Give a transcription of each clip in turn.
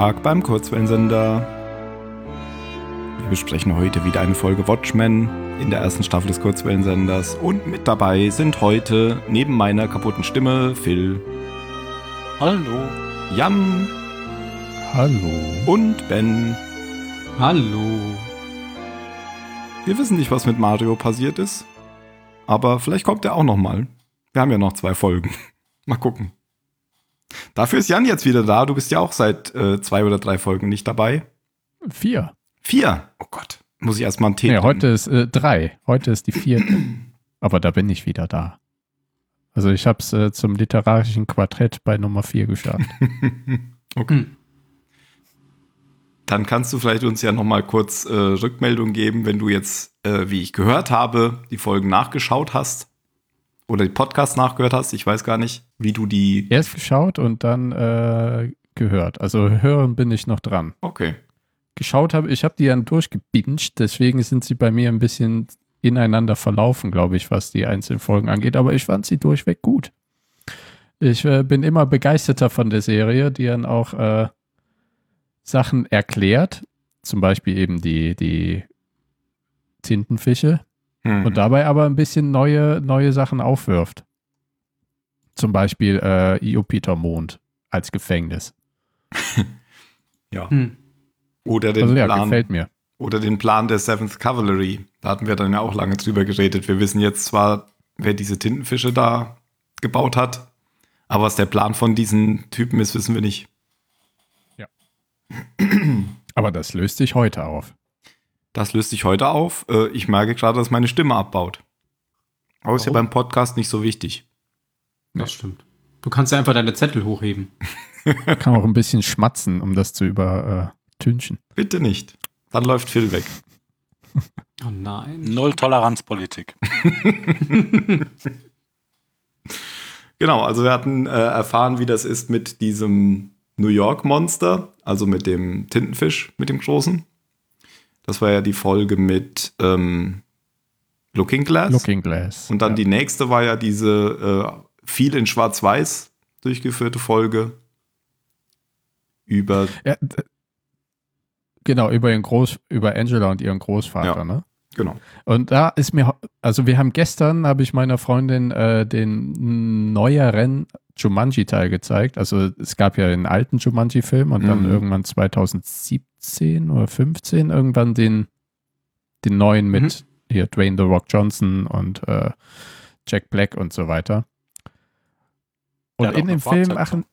Tag beim Kurzwellensender. Wir besprechen heute wieder eine Folge Watchmen in der ersten Staffel des Kurzwellensenders. Und mit dabei sind heute neben meiner kaputten Stimme Phil, Hallo. Jan Hallo. und Ben. Hallo. Wir wissen nicht, was mit Mario passiert ist, aber vielleicht kommt er auch noch mal. Wir haben ja noch zwei Folgen. Mal gucken. Dafür ist Jan jetzt wieder da. Du bist ja auch seit äh, zwei oder drei Folgen nicht dabei. Vier. Vier. Oh Gott. Muss ich erstmal einen Tee Nee, trinken. heute ist äh, drei. Heute ist die vierte. Aber da bin ich wieder da. Also ich habe es äh, zum literarischen Quartett bei Nummer vier geschafft. okay. Hm. Dann kannst du vielleicht uns ja noch mal kurz äh, Rückmeldung geben, wenn du jetzt, äh, wie ich gehört habe, die Folgen nachgeschaut hast oder die Podcasts nachgehört hast. Ich weiß gar nicht, wie du die. Erst geschaut und dann äh, gehört. Also hören bin ich noch dran. Okay. Geschaut habe, ich habe die dann durchgebinged, deswegen sind sie bei mir ein bisschen ineinander verlaufen, glaube ich, was die einzelnen Folgen angeht. Aber ich fand sie durchweg gut. Ich äh, bin immer begeisterter von der Serie, die dann auch äh, Sachen erklärt, zum Beispiel eben die, die Tintenfische, Hm. und dabei aber ein bisschen neue, neue Sachen aufwirft. Zum Beispiel äh, Jupitermond als Gefängnis. ja. Hm. Oder den Also ja, Plan. gefällt mir. Oder den Plan der Seventh Cavalry. Da hatten wir dann ja auch lange drüber geredet. Wir wissen jetzt zwar, wer diese Tintenfische da gebaut hat, aber was der Plan von diesen Typen ist, wissen wir nicht. Aber das löst sich heute auf. Das löst sich heute auf. Äh, Ich merke gerade, dass meine Stimme abbaut. Aber ist ja beim Podcast nicht so wichtig. Das stimmt. Du kannst ja einfach deine Zettel hochheben. Kann auch ein bisschen schmatzen, um das zu übertünchen. Bitte nicht. Dann läuft Phil weg. Oh nein. Null Toleranzpolitik. Genau, also wir hatten äh, erfahren, wie das ist mit diesem New York Monster, also mit dem Tintenfisch, mit dem großen. Das war ja die Folge mit ähm, Looking Glass. Looking Glass. Und dann ja. die nächste war ja diese äh, viel in Schwarz-Weiß durchgeführte Folge über. Ja, genau, über, ihren Groß, über Angela und ihren Großvater, ja. ne? Genau. Und da ist mir, also wir haben gestern, habe ich meiner Freundin äh, den neueren Jumanji-Teil gezeigt. Also es gab ja den alten Jumanji-Film und mhm. dann irgendwann 2007 14 oder 15 irgendwann den, den neuen mit mhm. hier Dwayne The Rock Johnson und äh, Jack Black und so weiter. Und in dem Film machen.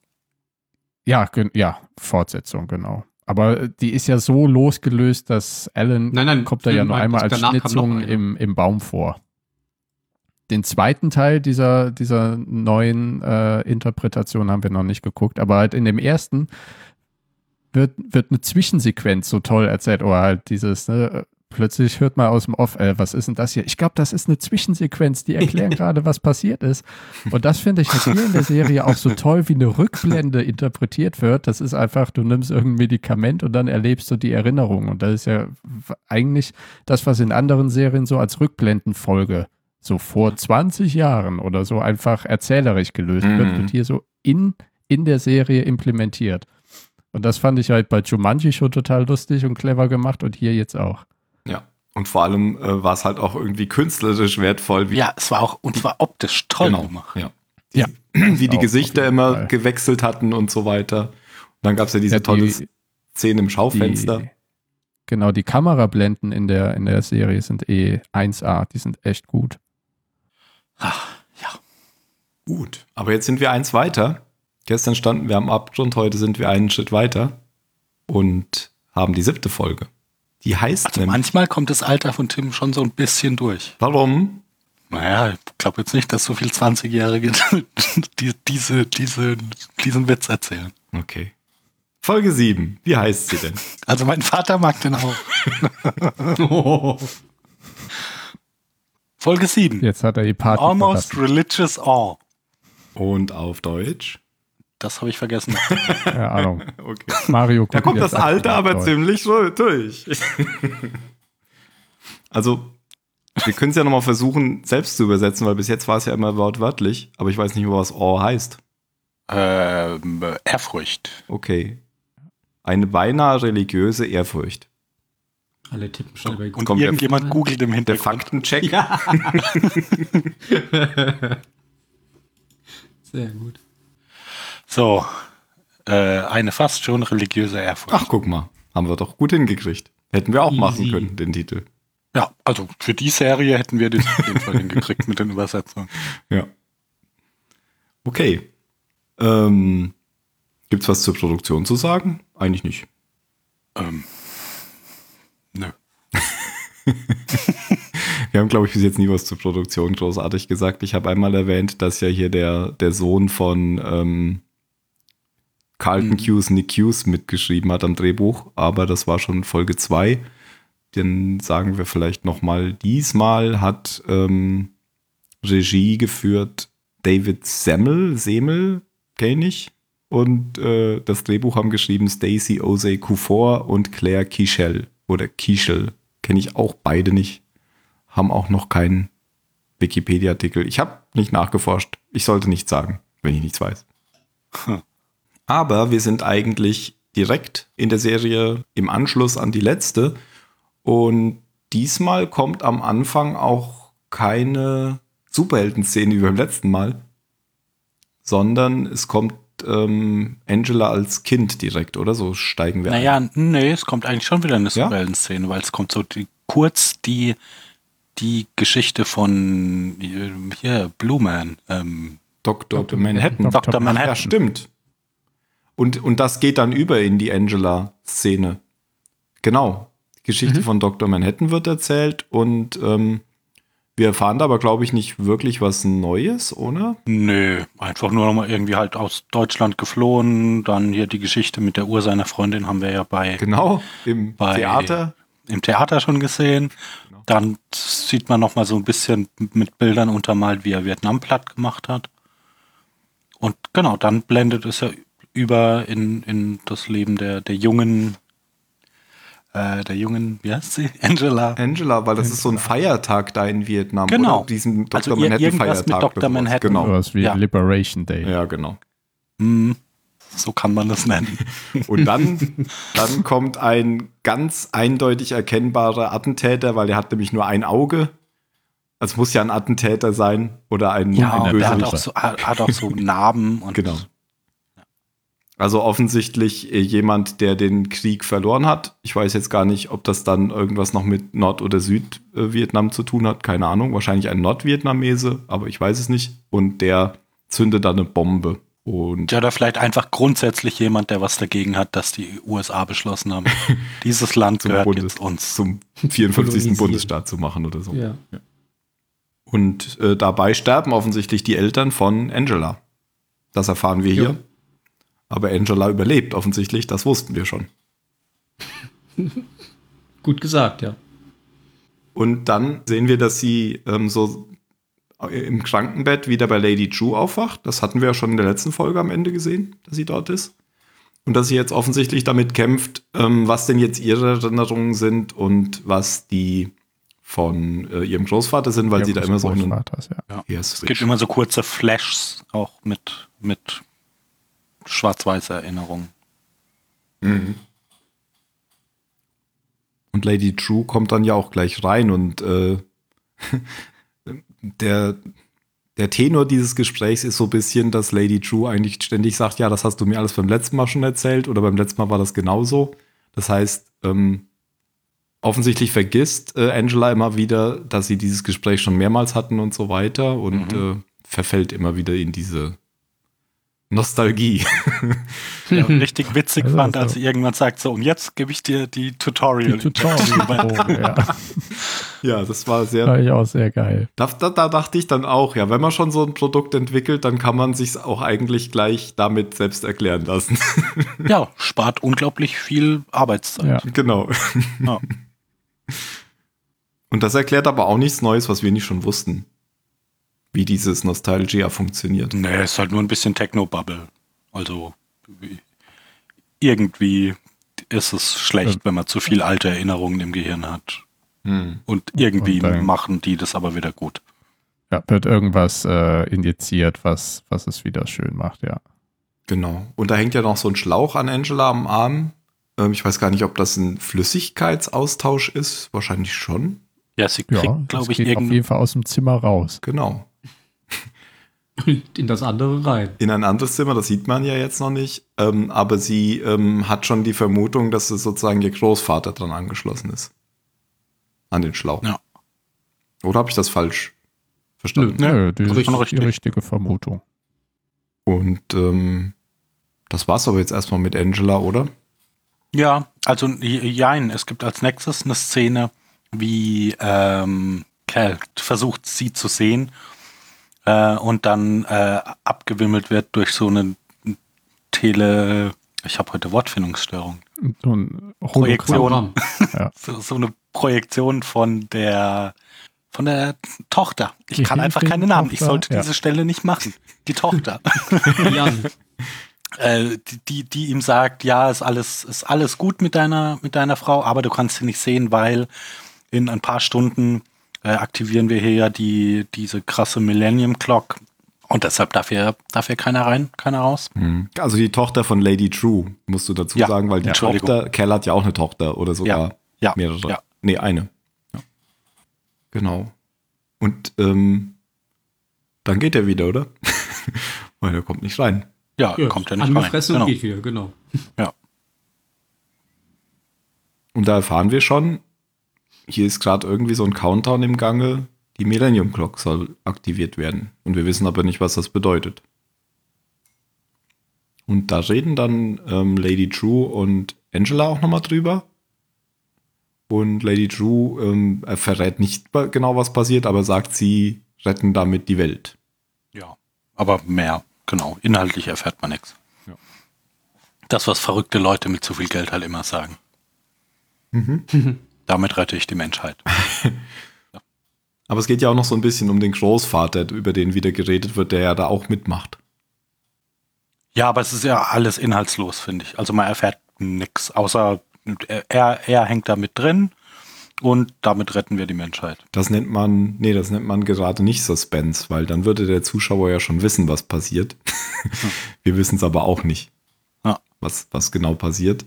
Ja, ja, Fortsetzung, genau. Aber äh, die ist ja so losgelöst, dass Alan nein, nein, kommt da ja nur einmal als Schnitzung im, im Baum vor. Den zweiten Teil dieser, dieser neuen äh, Interpretation haben wir noch nicht geguckt, aber halt in dem ersten wird, wird eine Zwischensequenz so toll erzählt, oder halt dieses, ne, plötzlich hört man aus dem Off, äh, was ist denn das hier? Ich glaube, das ist eine Zwischensequenz, die erklären gerade, was passiert ist. Und das finde ich hier in der Serie auch so toll, wie eine Rückblende interpretiert wird. Das ist einfach, du nimmst irgendein Medikament und dann erlebst du die Erinnerung. Und das ist ja eigentlich das, was in anderen Serien so als Rückblendenfolge so vor 20 Jahren oder so einfach erzählerisch gelöst wird, Mhm. wird hier so in, in der Serie implementiert. Und das fand ich halt bei Jumanji schon total lustig und clever gemacht und hier jetzt auch. Ja. Und vor allem äh, war es halt auch irgendwie künstlerisch wertvoll, wie, Ja, es war auch, und zwar optisch toll genau, gemacht. ja. Ja. wie die Gesichter immer Fall. gewechselt hatten und so weiter. Und dann gab es ja diese Ja, tolle die- Szene im Schaufenster. Die, genau, die Kamerablenden in der, in der Serie sind eh 1A, die sind echt gut. Ach, ja. Gut. Aber jetzt sind wir eins weiter. Gestern standen wir am Abgrund, heute sind wir einen Schritt weiter und haben die siebte Folge. Die heißt Also nämlich, manchmal kommt das Alter von Tim schon so ein bisschen durch. warum? Naja, ich glaube jetzt nicht, dass so viel 20-Jährige die, diese, diese, diesen Witz erzählen. Okay. Folge 7. Wie heißt sie denn? Also mein Vater mag den auch. Oh. Folge 7. Jetzt hat er die Party Almost verlassen. Religious Awe. Und auf Deutsch? Das habe ich vergessen. Keine Ahnung. Okay. Mario Da kommt das Alter aber Deutsch. ziemlich so durch. also, wir können es ja nochmal versuchen, selbst zu übersetzen, weil bis jetzt war es ja immer wortwörtlich, aber ich weiß nicht mehr, was Awe heißt. ähm, Ehrfurcht. Okay. eine beinahe religiöse Ehrfurcht. Alle tippen schnell bei Und kommt der- irgendjemand googelt im Der Hintergrund. Faktencheck. Ja. Sehr gut. So, äh, eine fast schon religiöse Ehrfurcht. Ach, guck mal. Haben wir doch gut hingekriegt. Hätten wir auch Easy. machen können, den Titel. Ja, also für die Serie hätten wir das auf jeden Fall hingekriegt mit den Übersetzungen. Ja. Okay. Ähm, gibt's was zur Produktion zu sagen? Eigentlich nicht. Ähm, nö. Wir haben, glaube ich, bis jetzt nie was zur Produktion großartig gesagt. Ich habe einmal erwähnt, dass ja hier der, der Sohn von ähm, Carlton Mhm. Hughes, Nick Hughes, mitgeschrieben hat am Drehbuch, aber das war schon Folge 2. Dann sagen wir vielleicht nochmal, diesmal hat ähm, Regie geführt David Semmel, Semel, kenne ich. Und äh, das Drehbuch haben geschrieben Stacey Osei Kufor und Claire Kischel oder Kischel. Kenne ich auch beide nicht. Haben auch noch keinen Wikipedia-Artikel. Ich habe nicht nachgeforscht. Ich sollte nichts sagen, wenn ich nichts weiß. Hm. Aber wir sind eigentlich direkt in der Serie im Anschluss an die letzte. Und diesmal kommt am Anfang auch keine Superhelden-Szene wie beim letzten Mal, sondern es kommt ähm, Angela als Kind direkt, oder? So steigen wir ein. Naja, nee, es kommt eigentlich schon wieder eine Ja? Superhelden-Szene, weil es kommt so die, kurz die, die Geschichte von hier, Blue Man. Ähm, Dr. Manhattan. Dr. Dr. Manhattan. Ja, stimmt. Und, und das geht dann über in die Angela-Szene. Genau. Die Geschichte von Dr. Manhattan wird erzählt und ähm, wir erfahren da aber, glaube ich, nicht wirklich was Neues, oder? Nö, einfach nur nochmal irgendwie halt aus Deutschland geflohen. Dann hier die Geschichte mit der Uhr seiner Freundin haben wir ja bei Genau, im Bei- Theater. im Theater schon gesehen. Genau. Dann sieht man nochmal so ein bisschen mit Bildern untermalt, wie er Vietnam platt gemacht hat. Und genau, dann blendet es ja über in, in das Leben der, der jungen, äh, der jungen, wie heißt sie? Angela. Angela, weil das ist so ein Feiertag da in Vietnam. Genau. Oder? Diesen Dr. Also ir- Manhattan irgendwas mit Feiertag. Dr. Manhattan. Genau. Sowas wie Ja. Liberation Day. Ja, genau. Hm, so kann man das nennen. Und dann, dann kommt ein ganz eindeutig erkennbarer Attentäter, weil er hat nämlich nur ein Auge. Also es muss ja ein Attentäter sein oder ein, Ja, der hat Bösewicht. auch so, hat hat auch so Narben und Genau. Also offensichtlich äh, jemand, der den Krieg verloren hat. Ich weiß jetzt gar nicht, ob das dann irgendwas noch mit Nord- oder Südvietnam zu tun hat. Keine Ahnung. Wahrscheinlich ein Nordvietnamese, aber ich weiß es nicht. Und der zündet dann eine Bombe. Und Ja, oder vielleicht einfach grundsätzlich jemand, der was dagegen hat, dass die USA beschlossen haben, dieses Land zum, gehört Bundes jetzt uns. zum 54. Kolonisieren. Bundesstaat zu machen oder so. Ja. Und äh, dabei sterben offensichtlich die Eltern von Angela. Das erfahren wir hier. Ja. Aber Angela überlebt offensichtlich, das wussten wir schon. Gut gesagt, ja. Und dann sehen wir, dass sie ähm, so im Krankenbett wieder bei Lady Chu aufwacht. Das hatten wir ja schon in der letzten Folge am Ende gesehen, dass sie dort ist. Und dass sie jetzt offensichtlich damit kämpft, ähm, was denn jetzt ihre Erinnerungen sind und was die von äh, ihrem Großvater sind, weil sie da immer so einen. Ja. Ja, Es gibt immer so kurze Flashs, auch mit, mit schwarz-weiß Erinnerungen. Und Lady True kommt dann ja auch gleich rein und äh, der, der Tenor dieses Gesprächs ist so ein bisschen, dass Lady True eigentlich ständig sagt, ja, das hast du mir alles beim letzten Mal schon erzählt oder beim letzten Mal war das genauso. Das heißt, ähm, offensichtlich vergisst äh, Angela immer wieder, dass sie dieses Gespräch schon mehrmals hatten und so weiter und äh, verfällt immer wieder in diese Nostalgie. Ja, richtig witzig Also, fand, als sie irgendwann sagt, so, und jetzt gebe ich dir die Tutorial. Die Tutorial. ja, ja, das war sehr war ich auch sehr geil. Da, da, da dachte ich dann auch, ja, wenn man schon so ein Produkt entwickelt, dann kann man sich auch eigentlich gleich damit selbst erklären lassen. ja, spart unglaublich viel Arbeitszeit. Ja. genau. Ja. Und das erklärt aber auch nichts Neues, was wir nicht schon wussten. Wie dieses Nostalgia funktioniert. Nee, ist halt nur ein bisschen Techno-Bubble. Also wie- irgendwie ist es schlecht, Ja. wenn man zu viel alte Erinnerungen im Gehirn hat. Hm. Und irgendwie Und dann- machen die das aber wieder gut. Ja, wird irgendwas äh, injiziert, was, was es wieder schön macht, ja. Genau. Und da hängt ja noch so ein Schlauch an Angela am Arm. Ähm, ich weiß gar nicht, ob das ein Flüssigkeitsaustausch ist. Wahrscheinlich schon. Ja, sie Ja, kriegt, das glaube ich, geht auf irgendwie. jeden Fall aus dem Zimmer raus. Genau. In das andere rein. In ein anderes Zimmer, das sieht man ja jetzt noch nicht. Ähm, aber sie ähm, hat schon die Vermutung, dass es sozusagen ihr Großvater dran angeschlossen ist. An den Schlauch. Ja. Oder habe ich das falsch verstanden? Nö. Nö, die richtig. ist die Richtig. richtige Vermutung. Und ähm, das war's aber jetzt erstmal mit Angela, oder? Ja, also jein, es gibt als nächstes eine Szene, wie ähm, Cal versucht, sie zu sehen äh, und dann äh, abgewimmelt wird durch so eine Tele... Ich habe heute Wortfindungsstörung. So ein Projektion. Programm. So, so eine Projektion von der von der Tochter. Ich Die kann einfach keine Namen. Ich Tochter, sollte ja. diese Stelle nicht machen. Die Tochter. Jan. äh, die, die, die ihm sagt, ja, ist alles, ist alles gut mit deiner, mit deiner Frau, aber du kannst sie nicht sehen, weil in ein paar Stunden äh, aktivieren wir hier ja die, diese krasse Millennium Clock. Und deshalb darf hier, darf hier keiner rein, keiner raus. Also die Tochter von Lady True, musst du dazu Ja, sagen, weil die. Tochter, Cal hat ja auch eine Tochter oder sogar Ja, mehrere. ja. Nee, eine. Ja. Genau. Und ähm, dann geht er wieder, oder? weil er kommt nicht rein. Ja, Ja, kommt ja nicht rein. angefressen Genau. und geht wieder, genau. Ja. Und da erfahren wir schon, hier ist gerade irgendwie so ein Countdown im Gange, die Millennium Clock soll aktiviert werden. Und wir wissen aber nicht, was das bedeutet. Und da reden dann ähm, Lady True und Angela auch nochmal drüber. Und Lady True ähm, er verrät nicht genau, was passiert, aber sagt, sie retten damit die Welt. Ja, aber mehr, genau. Inhaltlich erfährt man nichts. Ja. Das, was verrückte Leute mit zu viel Geld halt immer sagen. Damit rette ich die Menschheit. Aber es geht ja auch noch so ein bisschen um den Großvater, über den wieder geredet wird, der ja da auch mitmacht. Ja, aber es ist ja alles inhaltslos, finde ich. Also man erfährt nichts, außer er, er hängt da mit drin und damit retten wir die Menschheit. Das nennt man, nee, das nennt man gerade nicht Suspense, weil dann würde der Zuschauer ja schon wissen, was passiert. Wir wissen es aber auch nicht, Ja. was, was genau passiert.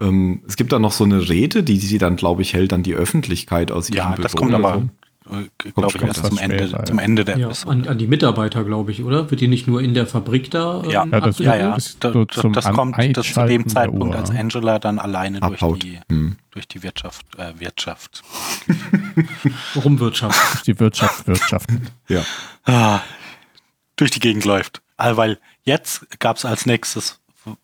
Ähm, es gibt da noch so eine Rede, die sie dann, glaube ich, hält an die Öffentlichkeit aus ihrem Ja, Büro. das kommt aber, äh, glaube ich, kommt erst zum Ende, später, zum ja. Ende der Ja, an, an die Mitarbeiter, glaube ich, oder? Wird die nicht nur in der Fabrik da? ähm, Ja, Ja, das Ja, ja, bis da, so das kommt das zu dem Zeitpunkt, als Angela dann alleine durch die, Hm. durch die Wirtschaft, äh, Wirtschaft. Rumwirtschaft. Die Wirtschaft wirtschaftet. Ja. ah, durch die Gegend läuft. Also, weil jetzt gab es als nächstes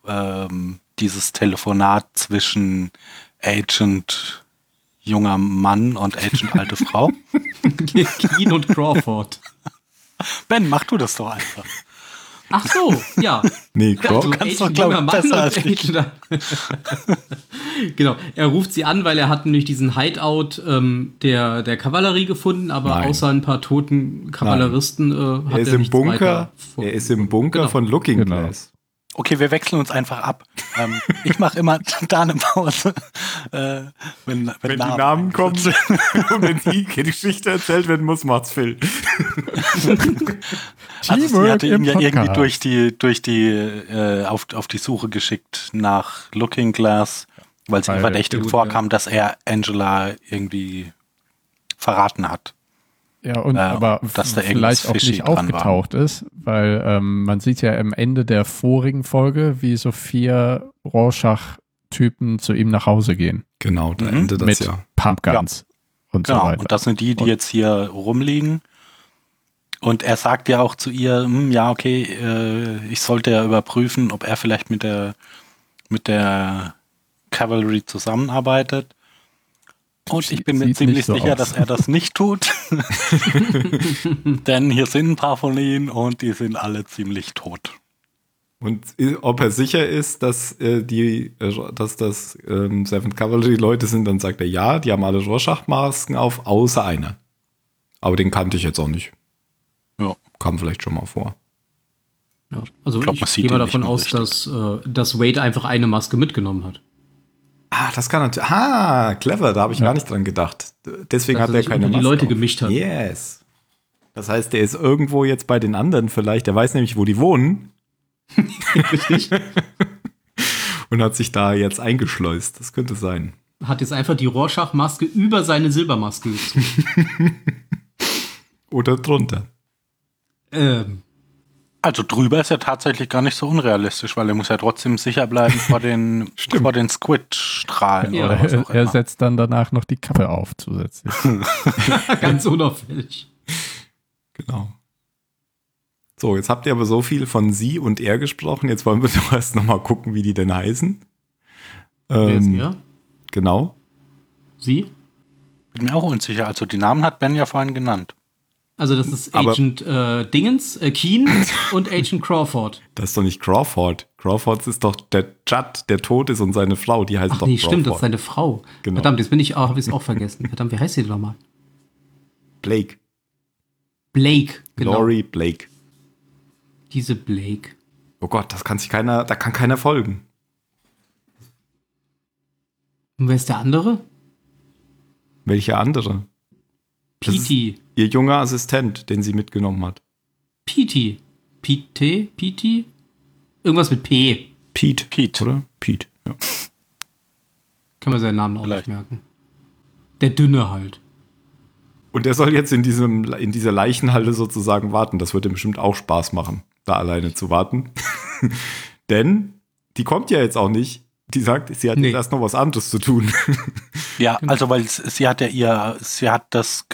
ähm, dieses Telefonat zwischen Agent junger Mann und Agent alte Frau. Keen und Crawford. Ben, mach du das doch einfach. Ach so, ja. Nee, Also, Croc, kannst Agent doch, junger Mann besser und als ich. Agent- genau, er ruft sie an, weil er hat nämlich diesen Hideout ähm, der, der Kavallerie gefunden, aber Nein. außer ein paar toten Kavalleristen äh, hat er ist er im nichts Bunker, er ist im Bunker Genau. von Looking Genau. Glass. Okay, wir wechseln uns einfach ab. Ähm, ich mache immer da eine Pause, äh, wenn, wenn, Wenn die Namen kommen und wenn die Geschichte erzählt werden muss, macht's Phil. Also sie hatte ihn ja irgendwie durch die, durch die, äh, auf, auf die Suche geschickt nach Looking Glass, weil Weil- verdächtig vorkam, dass er Angela irgendwie verraten hat. Ja, und Äh, aber dass da vielleicht auch nicht dran war. aufgetaucht ist, weil ähm, man sieht ja am Ende der vorigen Folge, wie so vier Rorschach-Typen zu ihm nach Hause gehen. Genau, da Mhm. endet das mit ja. Pumpguns und so Genau, weiter. und das sind die, die Und- jetzt hier rumliegen. Und er sagt ja auch zu ihr, hm, ja, okay, äh, ich sollte ja überprüfen, ob er vielleicht mit der, mit der Cavalry zusammenarbeitet. Und ich bin mir ziemlich so sicher, aus. dass er das nicht tut. Denn hier sind ein paar von ihnen und die sind alle ziemlich tot. Und ob er sicher ist, dass äh, die, äh, dass das ähm, Seventh Cavalry Leute sind, dann sagt er ja, die haben alle Rorschach-Masken auf, außer einer. Aber den kannte ich jetzt auch nicht. Ja. Kam vielleicht schon mal vor. Ja, also Ich glaub, ich, man sieht gehe mal davon aus, richtig. dass, äh, dass Wade einfach eine Maske mitgenommen hat. Ah, das kann natürlich. Ah, clever, da habe ich gar nicht dran gedacht. Deswegen Dass hat er keine unter die Maske Leute auf. gemischt hat. Yes. Das heißt, der ist irgendwo jetzt bei den anderen vielleicht. Der weiß nämlich, wo die wohnen. Richtig? und hat sich da jetzt eingeschleust. Das könnte sein. Hat jetzt einfach die Rorschach-Maske über seine Silbermaske gezogen. Oder drunter. ähm, Also drüber ist ja tatsächlich gar nicht so unrealistisch, weil er muss ja trotzdem sicher bleiben vor den, vor den Squid-Strahlen Ja. oder was auch Er, er immer. setzt dann danach noch die Kappe auf zusätzlich. ganz unauffällig. Genau. So, jetzt habt ihr aber so viel von sie und er gesprochen. Jetzt wollen wir doch erst nochmal gucken, wie die denn heißen. Wer ist Ähm, er? genau. Sie? Bin mir auch unsicher. Also die Namen hat Ben ja vorhin genannt. Also das ist Agent äh, Dingens, äh, Keen und Agent Crawford. Das ist doch nicht Crawford. Crawford ist doch der Judd, der tot ist und seine Frau, die heißt Ach doch nee, Crawford. stimmt, das ist seine Frau. Genau. Verdammt, jetzt bin ich auch, habe ich es auch vergessen. Verdammt, wie heißt sie denn nochmal? Blake. Blake, genau. Laurie Blake. Diese Blake. Oh Gott, das kann sich keiner, da kann keiner folgen. Und wer ist der andere? Welcher andere? Petey. Ihr junger Assistent, den sie mitgenommen hat. Petey. Pete? Petey? Irgendwas mit P. Pete. Pete. Oder? Pete. Ja. Kann man seinen Namen auch Vielleicht. nicht merken. Der Dünne halt. Und er soll jetzt in, diesem, in dieser Leichenhalle sozusagen warten. Das wird ihm bestimmt auch Spaß machen, da alleine zu warten. Denn die kommt ja jetzt auch nicht. Die sagt, sie hat Nee. jetzt erst noch was anderes zu tun. Ja, also weil sie hat ja ihr, sie hat das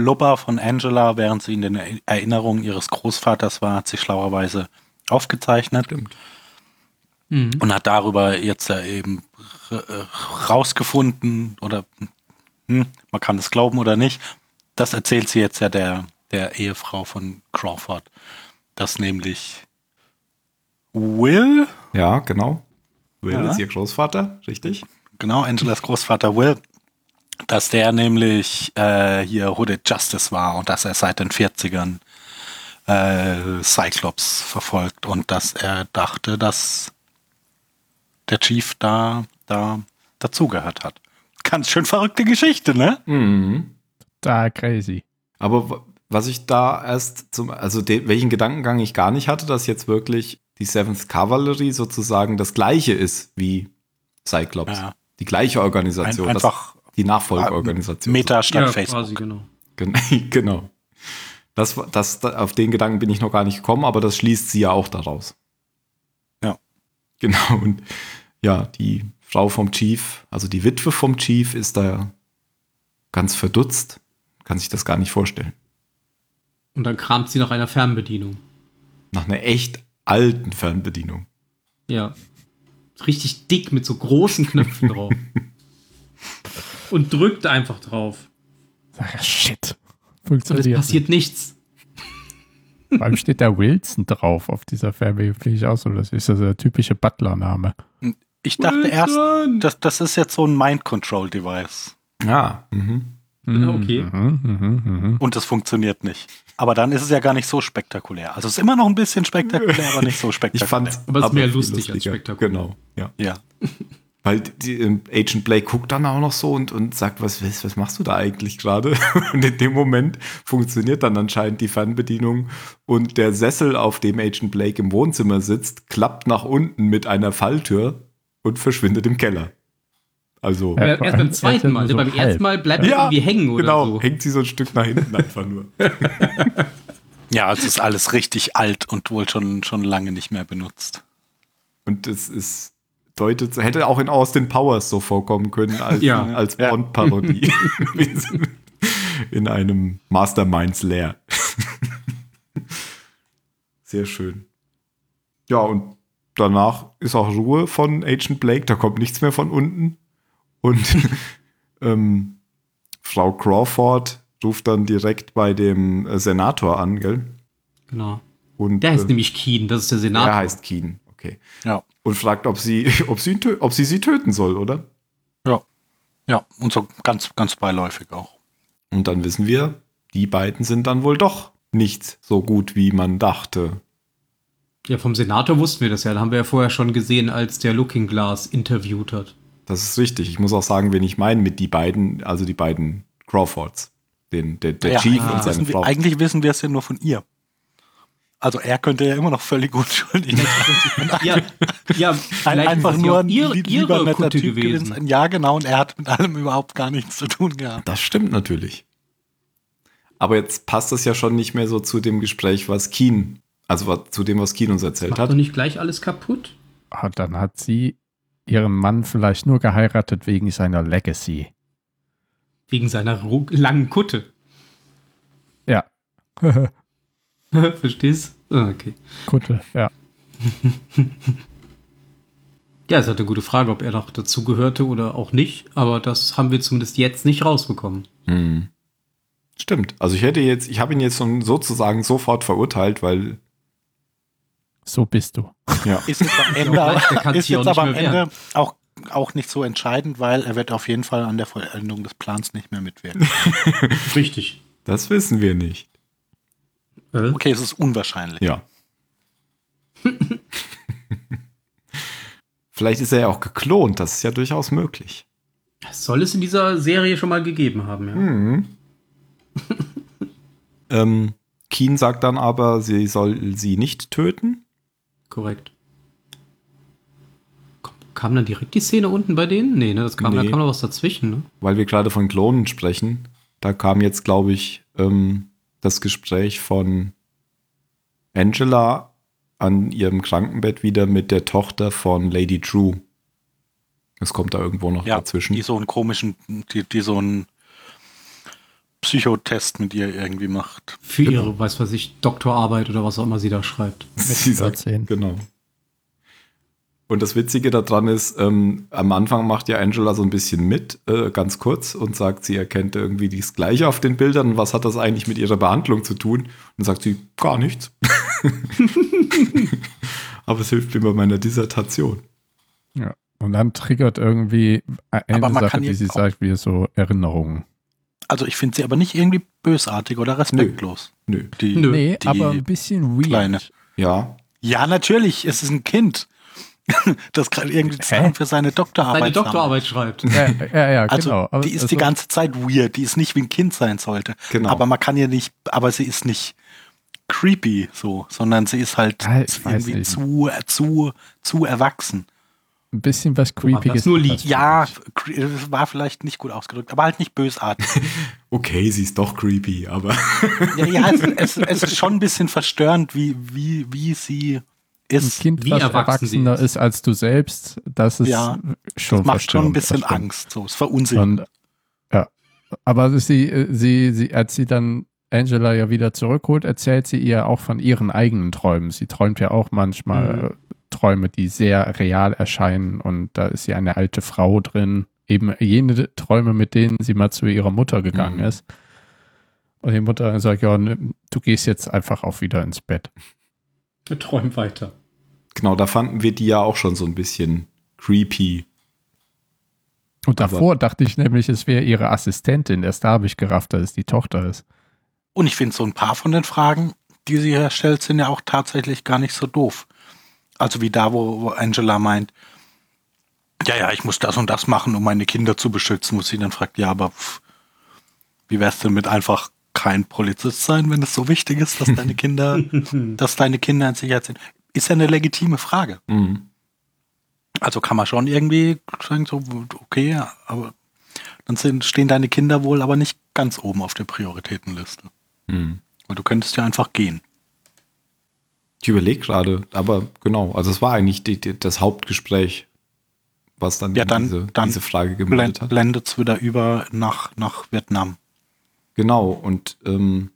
Geblubber von Angela, während sie in den Er- Erinnerungen ihres Großvaters war, hat sie schlauerweise aufgezeichnet Stimmt. Mhm. und hat darüber jetzt ja eben r- äh, rausgefunden oder hm, man kann es glauben oder nicht. Das erzählt sie jetzt ja der, der Ehefrau von Crawford, dass nämlich Will, Ja, genau. Will Ja. ist ihr Großvater, richtig? genau, Angelas Großvater Will, dass der nämlich äh, hier Hooded Justice war und dass er seit den 40ern äh, Cyclops verfolgt und dass er dachte, dass der Chief da, da dazugehört hat. Ganz schön verrückte Geschichte, ne? Mhm. Da crazy. Aber w- was ich da erst zum, also de, welchen Gedankengang ich gar nicht hatte, dass jetzt wirklich die Seventh Cavalry sozusagen das gleiche ist wie Cyclops. Ja. Die gleiche Ein, Organisation. einfach das, die Nachfolgeorganisation. Meta statt Ja, Facebook. quasi, genau. Gen- genau. Das, war- das, da- auf den Gedanken bin ich noch gar nicht gekommen, aber das schließt sie ja auch daraus. Ja. Genau. Und ja, die Frau vom Chief, also die Witwe vom Chief, ist da ganz verdutzt. Kann sich das gar nicht vorstellen. Und dann kramt sie nach einer Fernbedienung. Nach einer echt alten Fernbedienung. Ja. Richtig dick mit so großen Knöpfen drauf. Und drückt einfach drauf. Ach, shit. Und es Funktioniert. passiert nichts. Vor allem steht da Wilson drauf auf dieser Fernbedienung. Finde ich auch so. Das ist ja so der typische Butler-Name. Ich dachte erst, Wilson! das, das ist jetzt so ein Mind-Control-Device. Ja. Mhm. Ja, okay. Mhm, mhm, mhm. Und das funktioniert nicht. Aber dann ist es ja gar nicht so spektakulär. Also es ist immer noch ein bisschen spektakulär, aber nicht so Ich spektakulär. fand Aber es ist mehr lustig als spektakulär. Genau, ja. ja. Weil die, ähm, Agent Blake guckt dann auch noch so und, und sagt, was, was, was machst du da eigentlich gerade? Und in dem Moment funktioniert dann anscheinend die Fernbedienung und der Sessel, auf dem Agent Blake im Wohnzimmer sitzt, klappt nach unten mit einer Falltür und verschwindet im Keller. Also, Ja. Ja, erst beim zweiten Mal. so beim halb. ersten Mal bleibt er irgendwie hängen oder genau, so. hängt sie so ein Stück nach hinten einfach nur. Ja, es ist alles richtig alt und wohl schon, schon lange nicht mehr benutzt. Und es ist deutet, hätte auch in Austin Powers so vorkommen können als, Ja. als. Bond-Parodie. in einem Masterminds Lair. Sehr schön. Ja, und danach ist auch Ruhe von Agent Blake, da kommt nichts mehr von unten. Und ähm, Frau Crawford ruft dann direkt bei dem äh, Senator an, gell? Genau. Und Der heißt äh, nämlich Keen, das ist der er Senator. heißt Keen, okay. Ja. Und fragt, ob sie, ob sie, ob sie sie töten soll, oder? Ja. Ja, und so ganz, ganz beiläufig auch. Und dann wissen wir, die beiden sind dann wohl doch nicht so gut, wie man dachte. Ja, vom Senator wussten wir das ja. Da haben wir ja vorher schon gesehen, als der Looking Glass interviewt hat. Das ist richtig. Ich muss auch sagen, wen ich meine mit die beiden, also die beiden Crawfords. Den, der der ja, Chief eigentlich und seine wir, Frau. eigentlich wissen wir es ja nur von ihr. Also er könnte ja immer noch völlig unschuldig Ja, ja vielleicht einfach nur ein ihre, lieb- ihre lieber netter Kutte Typ gewesen. gewesen. Ja, genau. Und er hat mit allem überhaupt gar nichts zu tun gehabt. Das stimmt natürlich. Aber jetzt passt das ja schon nicht mehr so zu dem Gespräch, was Keen, also was- zu dem, was Keen uns erzählt Macht hat. doch nicht gleich alles kaputt? Ah, dann hat sie ihren Mann vielleicht nur geheiratet wegen seiner Legacy. Wegen seiner langen Kutte. Ja. Verstehst? Ah, Okay. Kutte, ja. Ja, es ist halt eine gute Frage, ob er noch dazugehörte oder auch nicht, aber das haben wir zumindest jetzt nicht rausbekommen. Hm. Stimmt. Also ich hätte jetzt, ich habe ihn jetzt schon sozusagen sofort verurteilt, weil So bist du. ja, Ist jetzt am Ende, ist jetzt aber am Ende auch, auch nicht so entscheidend, weil er wird auf jeden Fall an der Vollendung des Plans nicht mehr mitwirken. Richtig. das wissen wir nicht. Äh? Okay, es ist unwahrscheinlich. Ja. Vielleicht ist er ja auch geklont, das ist ja durchaus möglich. Das soll es in dieser Serie schon mal gegeben haben, ja. Mhm. ähm, Keen sagt dann aber, sie soll sie nicht töten. Korrekt. Kam dann direkt die Szene unten bei denen? Nee, ne? Das kam, da Nee. kam noch was dazwischen, ne? weil wir gerade von Klonen sprechen, da kam jetzt, glaube ich, ähm, das Gespräch von Angela an ihrem Krankenbett wieder mit der Tochter von Lady True. Es kommt da irgendwo noch Ja, dazwischen. die so einen komischen, die, die so einen Psychotest mit ihr irgendwie macht. Für Genau. ihre, weiß was ich, Doktorarbeit oder was auch immer sie da schreibt. Sie sagt, 14. genau. Und das Witzige daran ist, ähm, am Anfang macht ja Angela so ein bisschen mit, äh, ganz kurz, und sagt, sie erkennt irgendwie das Gleiche auf den Bildern. Was hat das eigentlich mit ihrer Behandlung zu tun? Und dann sagt sie, gar nichts. Aber es hilft mir bei meiner Dissertation. Ja. Und dann triggert irgendwie eine Aber Sache, kann die sie auch- sagt, wie so Erinnerungen. Also ich finde sie aber nicht irgendwie bösartig oder respektlos. Nö. Die, Nö. Nee, die aber ein bisschen weird. kleine. Ja, Ja, natürlich, es ist ein Kind. Das gerade irgendwie Sachen für seine Doktorarbeit. Seine. Doktorarbeit schreibt. Ja, ja, ja Also genau. Aber die ist also, die ganze Zeit weird, die ist nicht wie ein Kind sein sollte. Genau. Aber man kann ja nicht, aber sie ist nicht creepy so, sondern sie ist halt Ja, irgendwie nicht. zu, zu, zu erwachsen. ein bisschen was Creepiges. nur das, Ja, war vielleicht nicht gut ausgedrückt, aber halt nicht bösartig. okay, sie ist doch creepy, aber ja, ja es, es, es ist schon ein bisschen verstörend, wie, wie, wie sie ich. Ein ist. Kind, wie was erwachsen sie erwachsener ist. ist als du selbst, das ist Ja, schon macht schon ein bisschen das. Angst. So, es verunsichert. Und, ja. Aber sie, sie, sie, als sie dann Angela ja wieder zurückholt, erzählt sie ihr auch von ihren eigenen Träumen. Sie träumt ja auch manchmal Mhm. Träume, die sehr real erscheinen und da ist sie eine alte Frau drin. Eben jene Träume, mit denen sie mal zu ihrer Mutter gegangen Mhm. ist. Und die Mutter sagt, ja, du gehst jetzt einfach auch wieder ins Bett. Träumt weiter. Genau, da fanden wir die ja auch schon so ein bisschen creepy. Und Aber- davor dachte ich nämlich, es wäre ihre Assistentin. Erst da habe ich gerafft, dass es die Tochter ist. Und ich finde so ein paar von den Fragen, die sie hier stellt, sind ja auch tatsächlich gar nicht so doof. Also wie da, wo, wo Angela meint, ja, ja, ich muss das und das machen, um meine Kinder zu beschützen, wo sie dann fragt, ja, aber pff, wie wär's denn mit einfach kein Polizist sein, wenn es so wichtig ist, dass deine Kinder, dass deine Kinder in Sicherheit sind? Ist ja eine legitime Frage. Mhm. Also kann man schon irgendwie sagen, so, okay, aber dann sind, stehen deine Kinder wohl aber nicht ganz oben auf der Prioritätenliste. Mhm. Weil du könntest ja einfach gehen. Ich überlege gerade, aber genau, also es war eigentlich die, die, das Hauptgespräch, was dann, Ja, dann- diese, dann diese Frage gemeldet hat. blendet es wieder über nach, nach Vietnam. Genau, und ähm,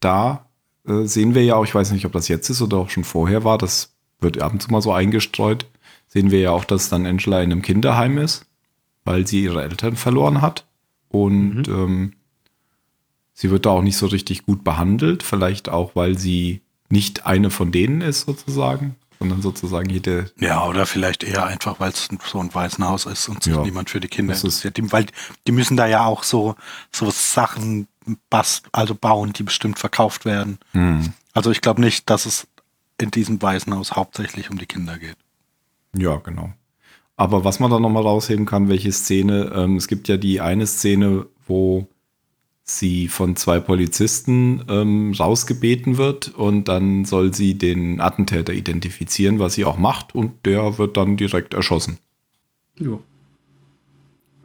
da äh, sehen wir ja auch, ich weiß nicht, ob das jetzt ist oder auch schon vorher war, das wird ab und zu mal so eingestreut, sehen wir ja auch, dass dann Angela in einem Kinderheim ist, weil sie ihre Eltern verloren hat. Und ähm, sie wird da auch nicht so richtig gut behandelt, vielleicht auch, weil sie nicht eine von denen ist sozusagen, sondern sozusagen jede, Ja, oder vielleicht eher einfach, weil es so ein Waisenhaus ist und sich Ja. niemand für die Kinder Das ist- interessiert. Die, weil die müssen da ja auch so, so Sachen bast, also bauen, die bestimmt verkauft werden. hm, Also ich glaube nicht, dass es in diesem Waisenhaus hauptsächlich um die Kinder geht. Ja, genau. Aber was man da nochmal rausheben kann, welche Szene, ähm, es gibt ja die eine Szene, wo sie von zwei Polizisten ähm, rausgebeten wird und dann soll sie den Attentäter identifizieren, was sie auch macht und der wird dann direkt erschossen. Jo.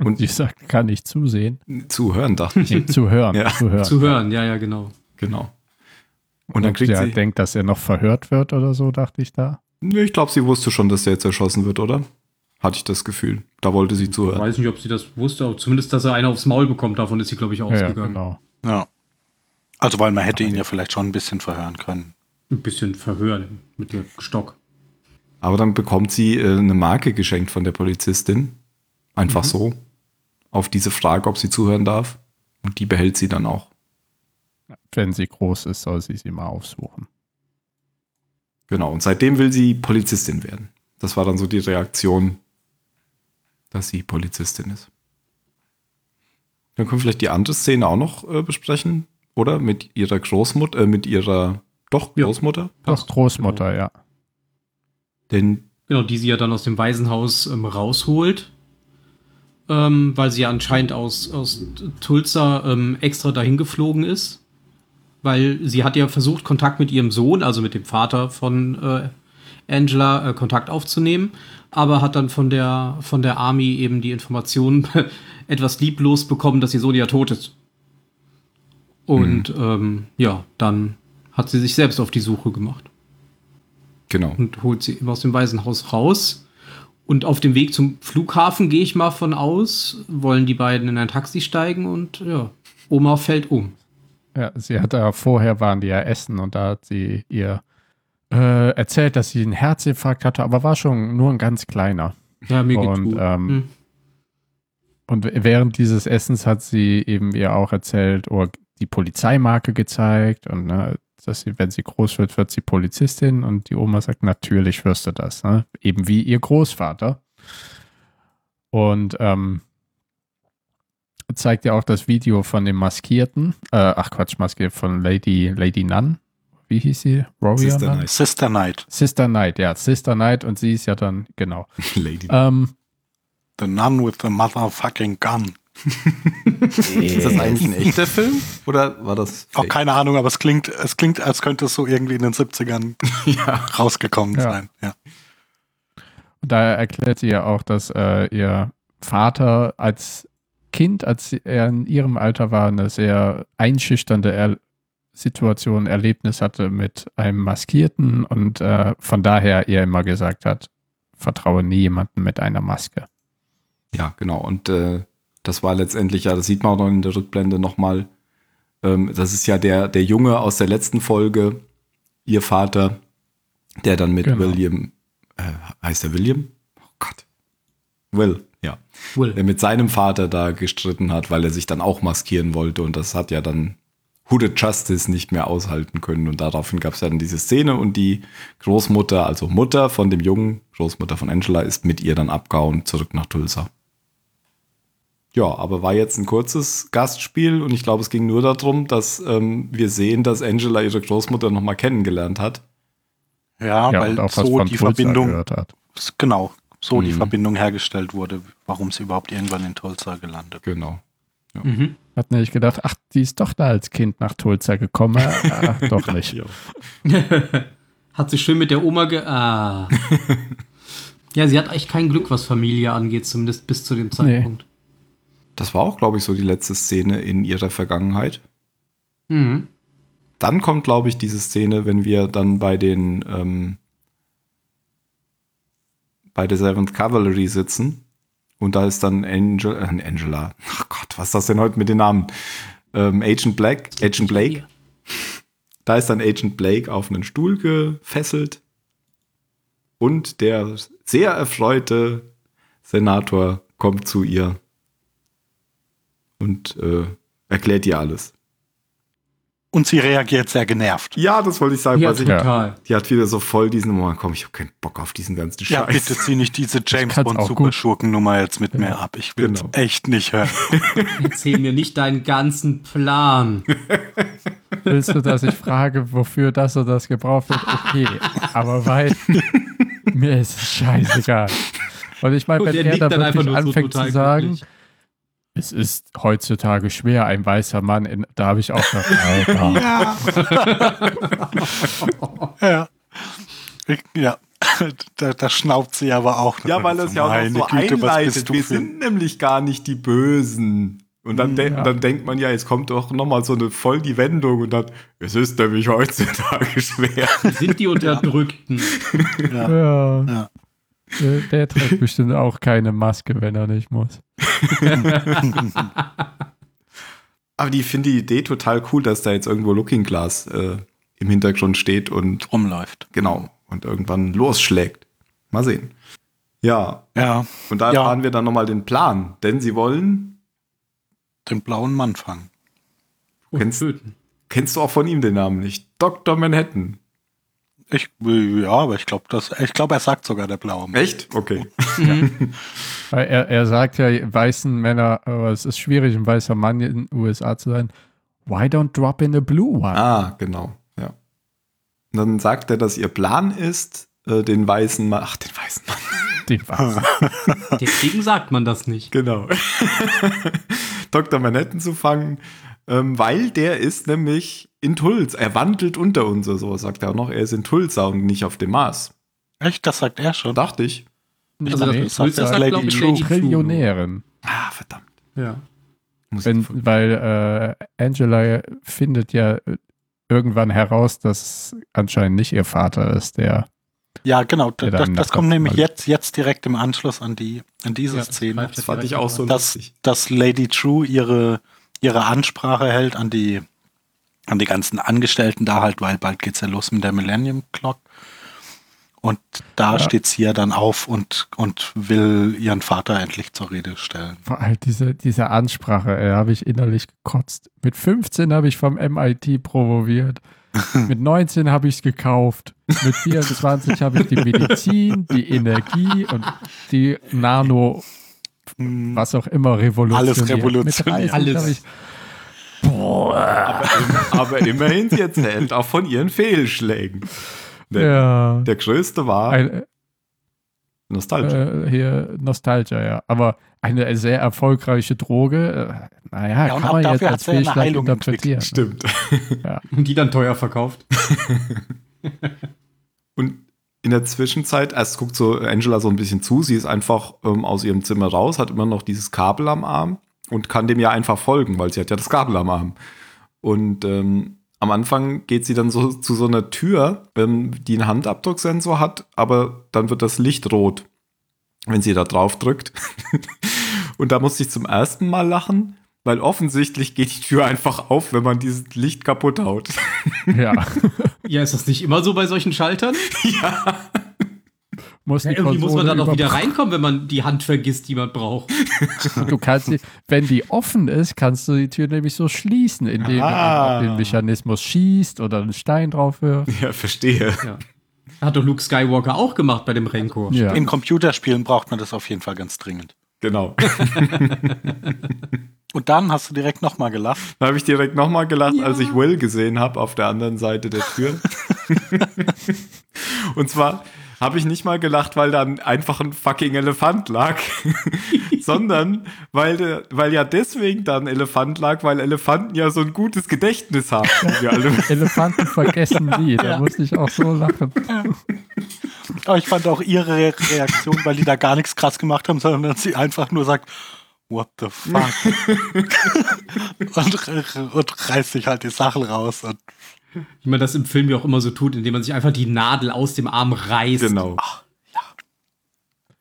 Und die sagt, kann ich zusehen. Zuhören, dachte ich. Nee, zu hören. Ja. Zu hören. Zu hören, ja, ja, genau. Genau. Und dann Und kriegt der sie. denkt, dass er noch verhört wird oder so, dachte ich da. Nee, ich glaube, sie wusste schon, dass der jetzt erschossen wird, oder? Hatte ich das Gefühl. Da wollte sie Ich zuhören. weiß nicht, ob sie das wusste, aber zumindest, dass er einer aufs Maul bekommt, davon ist sie, glaube ich, Ja, ja, ausgegangen. genau. Ja. Also, weil man hätte ihn ja vielleicht schon ein bisschen verhören können. Ein bisschen verhören mit dem Stock. Aber dann bekommt sie äh, eine Marke geschenkt von der Polizistin. Einfach Mhm. so. Auf diese Frage, ob sie zuhören darf. Und die behält sie dann auch. Wenn sie groß ist, soll sie sie mal aufsuchen. Genau. Und seitdem will sie Polizistin werden. Das war dann so die Reaktion, dass sie Polizistin ist. Dann können wir vielleicht die andere Szene auch noch äh, besprechen, oder? Mit ihrer Großmutter, äh, mit ihrer, doch, Ja. Großmutter. Doch, Großmutter, ja. Denn, Genau, die sie ja dann aus dem Waisenhaus ähm, rausholt. Ähm, weil sie ja anscheinend aus, aus Tulsa ähm, extra dahin geflogen ist. Weil sie hat ja versucht, Kontakt mit ihrem Sohn, also mit dem Vater von äh, Angela, äh, Kontakt aufzunehmen, aber hat dann von der, von der Army eben die Information etwas lieblos bekommen, dass ihr Sohn ja tot ist. Und ähm, ja, dann hat sie sich selbst auf die Suche gemacht genau. und holt sie eben aus dem Waisenhaus raus. Und auf dem Weg zum Flughafen gehe ich mal von aus, wollen die beiden in ein Taxi steigen und ja, Oma fällt um. Ja, sie hat da vorher waren die ja essen und da hat sie ihr äh, erzählt, dass sie einen Herzinfarkt hatte, aber war schon nur ein ganz kleiner. Ja, mir geht's Und, gut. ähm, Hm. Und während dieses Essens hat sie eben ihr auch erzählt oder die Polizeimarke gezeigt und ne, dass sie, wenn sie groß wird, wird sie Polizistin und die Oma sagt, natürlich wirst du das, ne? eben wie ihr Großvater. Und ähm, zeigt ja auch das Video von dem Maskierten, äh, ach Quatsch, Maskiert von Lady, Lady Nun. Wie hieß sie? Warrior Sister? Knight. Sister Knight. Sister Knight, ja, Sister Knight und sie ist ja dann, genau. Lady. Ähm, The Nun with the Motherfucking Gun. Ist das eigentlich ein echter Film? Oder war das Auch fake? keine Ahnung, aber es klingt, es klingt, als könnte es so irgendwie in den 70ern Ja. rausgekommen Ja. sein. Ja. Und da erklärt sie ja auch, dass äh, ihr Vater als Kind, als er in ihrem Alter war, eine sehr einschüchternde er Situation, Erlebnis hatte mit einem Maskierten und äh, von daher ihr immer gesagt hat, vertraue nie jemanden mit einer Maske. Ja, genau. Und äh, das war letztendlich, ja, das sieht man auch noch in der Rückblende nochmal. Ähm, das ist ja der, der Junge aus der letzten Folge, ihr Vater, der dann mit Genau. William, äh, heißt er William? Oh Gott. Will, ja. Will. Der mit seinem Vater da gestritten hat, weil er sich dann auch maskieren wollte und das hat ja dann Hooded Justice nicht mehr aushalten können und daraufhin gab es ja dann diese Szene und die Großmutter, also Mutter von dem Jungen, Großmutter von Angela, ist mit ihr dann abgehauen zurück nach Tulsa. Ja, aber war jetzt ein kurzes Gastspiel und ich glaube, es ging nur darum, dass ähm, wir sehen, dass Angela ihre Großmutter nochmal kennengelernt hat. Ja, Ja, weil so die Tulsa Verbindung, gehört hat. genau, so die Mhm. Verbindung hergestellt wurde, warum sie überhaupt irgendwann in Tulsa gelandet. Genau. Mhm. Hat nämlich gedacht, ach, die ist doch da als Kind nach Tulsa gekommen. ach, doch nicht. Ja. Hat sie schön mit der Oma ge... Ah. ja, sie hat echt kein Glück, was Familie angeht, zumindest bis zu dem Zeitpunkt. Das war auch, glaube ich, so die letzte Szene in ihrer Vergangenheit. Mhm. Dann kommt, glaube ich, diese Szene, wenn wir dann bei den ähm, bei der Seventh Cavalry sitzen und da ist dann Angel, äh, Angela. Ach Gott, was ist das denn heute mit den Namen? Ähm, Agent Black, Agent Blake. Da ist dann Agent Blake auf einen Stuhl gefesselt und der sehr erfreute Senator kommt zu ihr und äh, erklärt ihr alles. Und sie reagiert sehr genervt. Ja, das wollte ich sagen. Ja, ich, total. die hat wieder so voll diesen Moment, komm, ich habe keinen Bock auf diesen ganzen Ja, Scheiß. bitte zieh nicht diese James Bond Superschurken-Nummer jetzt mit mir ab. Ich will Genau. echt nicht hören. Erzähl mir nicht deinen ganzen Plan. Willst du, dass ich frage, wofür das oder das gebraucht wird? Okay, aber weil mir ist es scheißegal. Und ich meine, wenn der er dann einfach wirklich nur so anfängt total zu sagen, glücklich. Es ist heutzutage schwer, ein weißer Mann, in, da habe ich auch gedacht, Alter. Ja. Ich, ja. Da, da schnaubt sie aber auch. Ja, weil es ja auch noch so Güte, was einleitet. bist du Wir für- sind nämlich gar nicht die Bösen. Und dann, de Ja. dann denkt man ja, jetzt kommt doch nochmal so eine voll die Wendung und dann, es ist nämlich heutzutage schwer. Wir sind die Unterdrückten. Ja. Ja. Der, der trägt bestimmt auch keine Maske, wenn er nicht muss. Aber die finde die Idee total cool, dass da jetzt irgendwo Looking Glass äh, im Hintergrund steht und rumläuft. genau und irgendwann losschlägt. Mal sehen. Ja, Ja, und da Ja. erfahren wir dann nochmal den Plan, denn sie wollen, den blauen Mann fangen. Und Kennst- töten. kennst du auch von ihm den Namen nicht? Dr. Manhattan. Ich, ja, aber ich glaube, das, ich glaube, er sagt sogar der blaue Mann. Echt? Okay. Weil er, er sagt ja, weißen Männer, aber es ist schwierig, ein weißer Mann in den USA zu sein. Why don't drop in a blue one? Ah, genau, ja. Und dann sagt er, dass ihr Plan ist, äh, den weißen Mann, ach, den weißen Mann, Den weißen. Deswegen sagt man das nicht. genau. Dr. Manhattan zu fangen, ähm, weil der ist nämlich in Tulsa. Er wandelt unter uns, oder so sagt er auch noch. Er ist in Tulsa und nicht auf dem Mars. Echt? Das sagt er schon. Dachte ich. Also das Nee, ist das sagt, Lady True. Lady Trillionären. Ah, verdammt. Ja. Muss Wenn, weil äh, Angela findet ja irgendwann heraus, dass anscheinend nicht ihr Vater ist, der Ja, genau. Ja, Das, das kommt Kopf nämlich jetzt, jetzt direkt im Anschluss an die an diese Ja, Szene, das fand ich auch so dass, lustig. dass Lady True ihre ihre Ansprache hält an die an die ganzen Angestellten da halt, weil bald geht's ja los mit der Millennium Clock. Und da Ja. steht sie ja dann auf und, und will ihren Vater endlich zur Rede stellen. vor allem diese, diese Ansprache, äh, habe ich innerlich gekotzt. Mit 15 habe ich vom MIT promoviert. Mit 19 habe ich es gekauft. Mit 24 habe ich die Medizin, die Energie und die Nano, was auch immer, revolutioniert. Alles revolutioniert. Mit 30 Alles. ich, boah, Aber immerhin, sie erzählt auch von ihren Fehlschlägen. Der, ja. der größte war Ein, Nostalgie. äh, hier Nostalgia, ja. Aber eine sehr erfolgreiche Droge, äh, naja, Ja, kann man jetzt als eine Fehlschlag Heilung interpretieren. Stimmt. Und die dann teuer verkauft. Und in der Zwischenzeit, erst guckt so Angela so ein bisschen zu, sie ist einfach ähm, aus ihrem Zimmer raus, hat immer noch dieses Kabel am Arm und kann dem ja einfach folgen, weil sie hat ja das Kabel am Arm. Und ähm, am Anfang geht sie dann so zu so einer Tür, ähm, die einen Handabdrucksensor hat, aber dann wird das Licht rot, wenn sie da drauf drückt. und da musste ich zum ersten Mal lachen, weil offensichtlich geht die Tür einfach auf, wenn man dieses Licht kaputt haut. Ja, Ja, ist das nicht immer so bei solchen Schaltern? muss Ja, irgendwie muss man dann auch wieder reinkommen, wenn man die Hand vergisst, die man braucht. Du kannst sie, wenn die offen ist, kannst du die Tür nämlich so schließen, indem Ah. du den Mechanismus schießt oder einen Stein drauf wirfst. ja, verstehe. Ja. Hat doch Luke Skywalker auch gemacht bei dem Renkor. Ja. In Computerspielen braucht man das auf jeden Fall ganz dringend. Genau. Und dann hast du direkt nochmal gelacht. Da habe ich direkt nochmal gelacht, als ich Will gesehen habe auf der anderen Seite der Tür. Und zwar habe ich nicht mal gelacht, weil da einfach ein fucking Elefant lag, sondern weil, weil ja deswegen da ein Elefant lag, weil Elefanten ja so ein gutes Gedächtnis haben. Elefanten vergessen nie, da muss ich auch so lachen. Aber ich fand auch ihre Re- Reaktion, weil die da gar nichts krass gemacht haben, sondern dass sie einfach nur sagt, what the fuck? und, und reißt sich halt die Sachen raus. Und Wie man das im Film ja auch immer so tut, indem man sich einfach die Nadel aus dem Arm reißt. genau.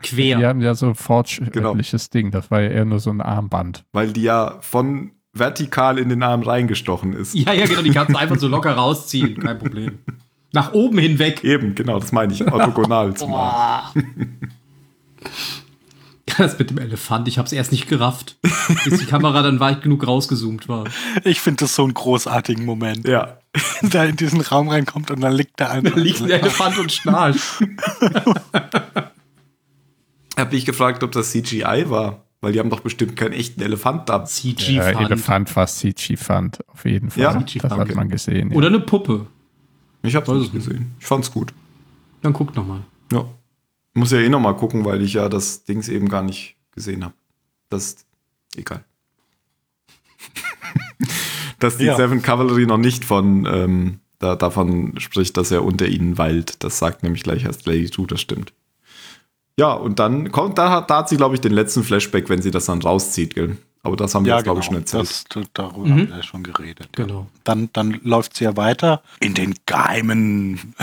Quer. Die haben ja so ein fortschrittliches Ding, das war ja eher nur so ein Armband. Weil die ja von vertikal in den Arm reingestochen ist. Ja, ja, genau, die kannst du einfach so locker rausziehen, kein Problem. Nach oben hinweg. Eben, genau, das meine ich. Orthogonal zum Arm. Das mit dem Elefant, ich hab's erst nicht gerafft, bis die Kamera dann weit genug rausgezoomt war. ich finde das so einen großartigen Moment. Ja. Da in diesen Raum reinkommt und dann liegt da Da einfach. liegt ein Elefant und schnarcht. Habe ich gefragt, ob das CGI war, weil die haben doch bestimmt keinen echten Elefant da. Der CG-Fand. Elefant war CG-Fand, auf jeden Fall. Ja? das hat Okay. man gesehen. Oder eine Puppe. Ich habe es gesehen. Ich fand's gut. Dann guck noch mal. Ja muss ja eh nochmal gucken, weil ich ja das Dings eben gar nicht gesehen habe. Das ist egal. dass die ja. Seven Cavalry noch nicht von ähm, da, davon spricht, dass er unter ihnen weilt. Das sagt nämlich gleich erst Lady Two, das stimmt. Ja, und dann kommt, da, da hat sie, glaube ich, den letzten Flashback, wenn sie das dann rauszieht, gell? Aber das haben wir jetzt, glaube ich, schon erzählt. Das, darüber Mhm. haben wir ja schon geredet. ja. Genau. Dann, dann läuft sie ja weiter in den geheimen,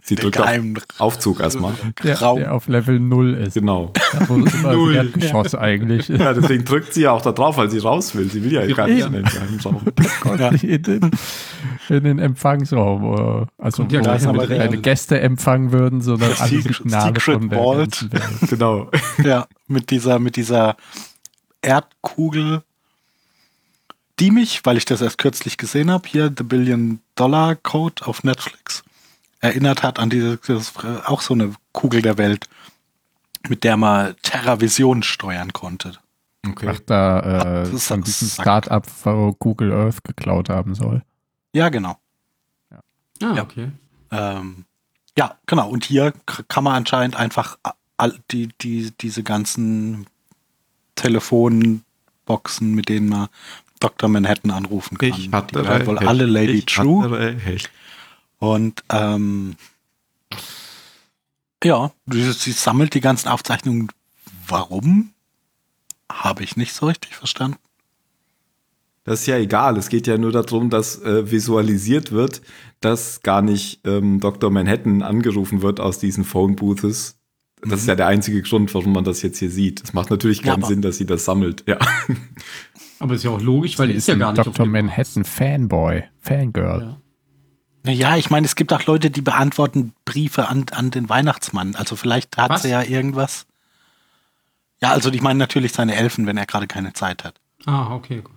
Sie den drückt auf geheimen Aufzug erstmal. Der, Raum. der auf Level 0 ist. Genau. Da, wo es immer Null. das Erdgeschoss eigentlich ist. Ja, deswegen drückt sie ja auch da drauf, weil sie raus will. Sie will ja gar nicht Ja. in den geheimen Raum. Ja. in, den, in den Empfangsraum. äh, Also Kommt ja wo mit keine. Gäste empfangen würden, sondern alle Secret- Signale Secret von der Vault. Genau. Ja, mit dieser, mit dieser Erdkugel, die mich, weil ich das erst kürzlich gesehen habe, hier The Billion Dollar Code auf Netflix, erinnert hat an diese, das ist auch so eine Kugel der Welt, mit der man TerraVision steuern konnte. Okay. Ach, da äh, Das ist von ein diesem. Start-up wo Google Earth geklaut haben soll. Ja, genau. Ah, Ja. okay. Ähm, ja, genau. Und hier kann man anscheinend einfach all, die, die, diese ganzen Telefonboxen, mit denen man Dr. Manhattan anrufen kann. Ich hatte die gehören wohl recht. alle Lady Ich True. Und ähm, ja, sie, sie sammelt die ganzen Aufzeichnungen. Warum? Habe ich nicht so richtig verstanden. Das ist ja egal. Es geht ja nur darum, dass äh, visualisiert wird, dass gar nicht ähm, Dr. Manhattan angerufen wird aus diesen Phone Booths. Das ist ja der einzige Grund, warum man das jetzt hier sieht. Es macht natürlich Ja, keinen aber- Sinn, dass sie das sammelt. Ja. Aber ist ja auch logisch, weil die ist ja ein gar nicht Dr. Manhattan Fanboy, Fangirl. Ja. Naja, ich meine, es gibt auch Leute, die beantworten Briefe an, an den Weihnachtsmann. Also vielleicht hat Was? sie ja irgendwas. Ja, also ich meine natürlich seine Elfen, wenn er gerade keine Zeit hat. Ah, okay, gut.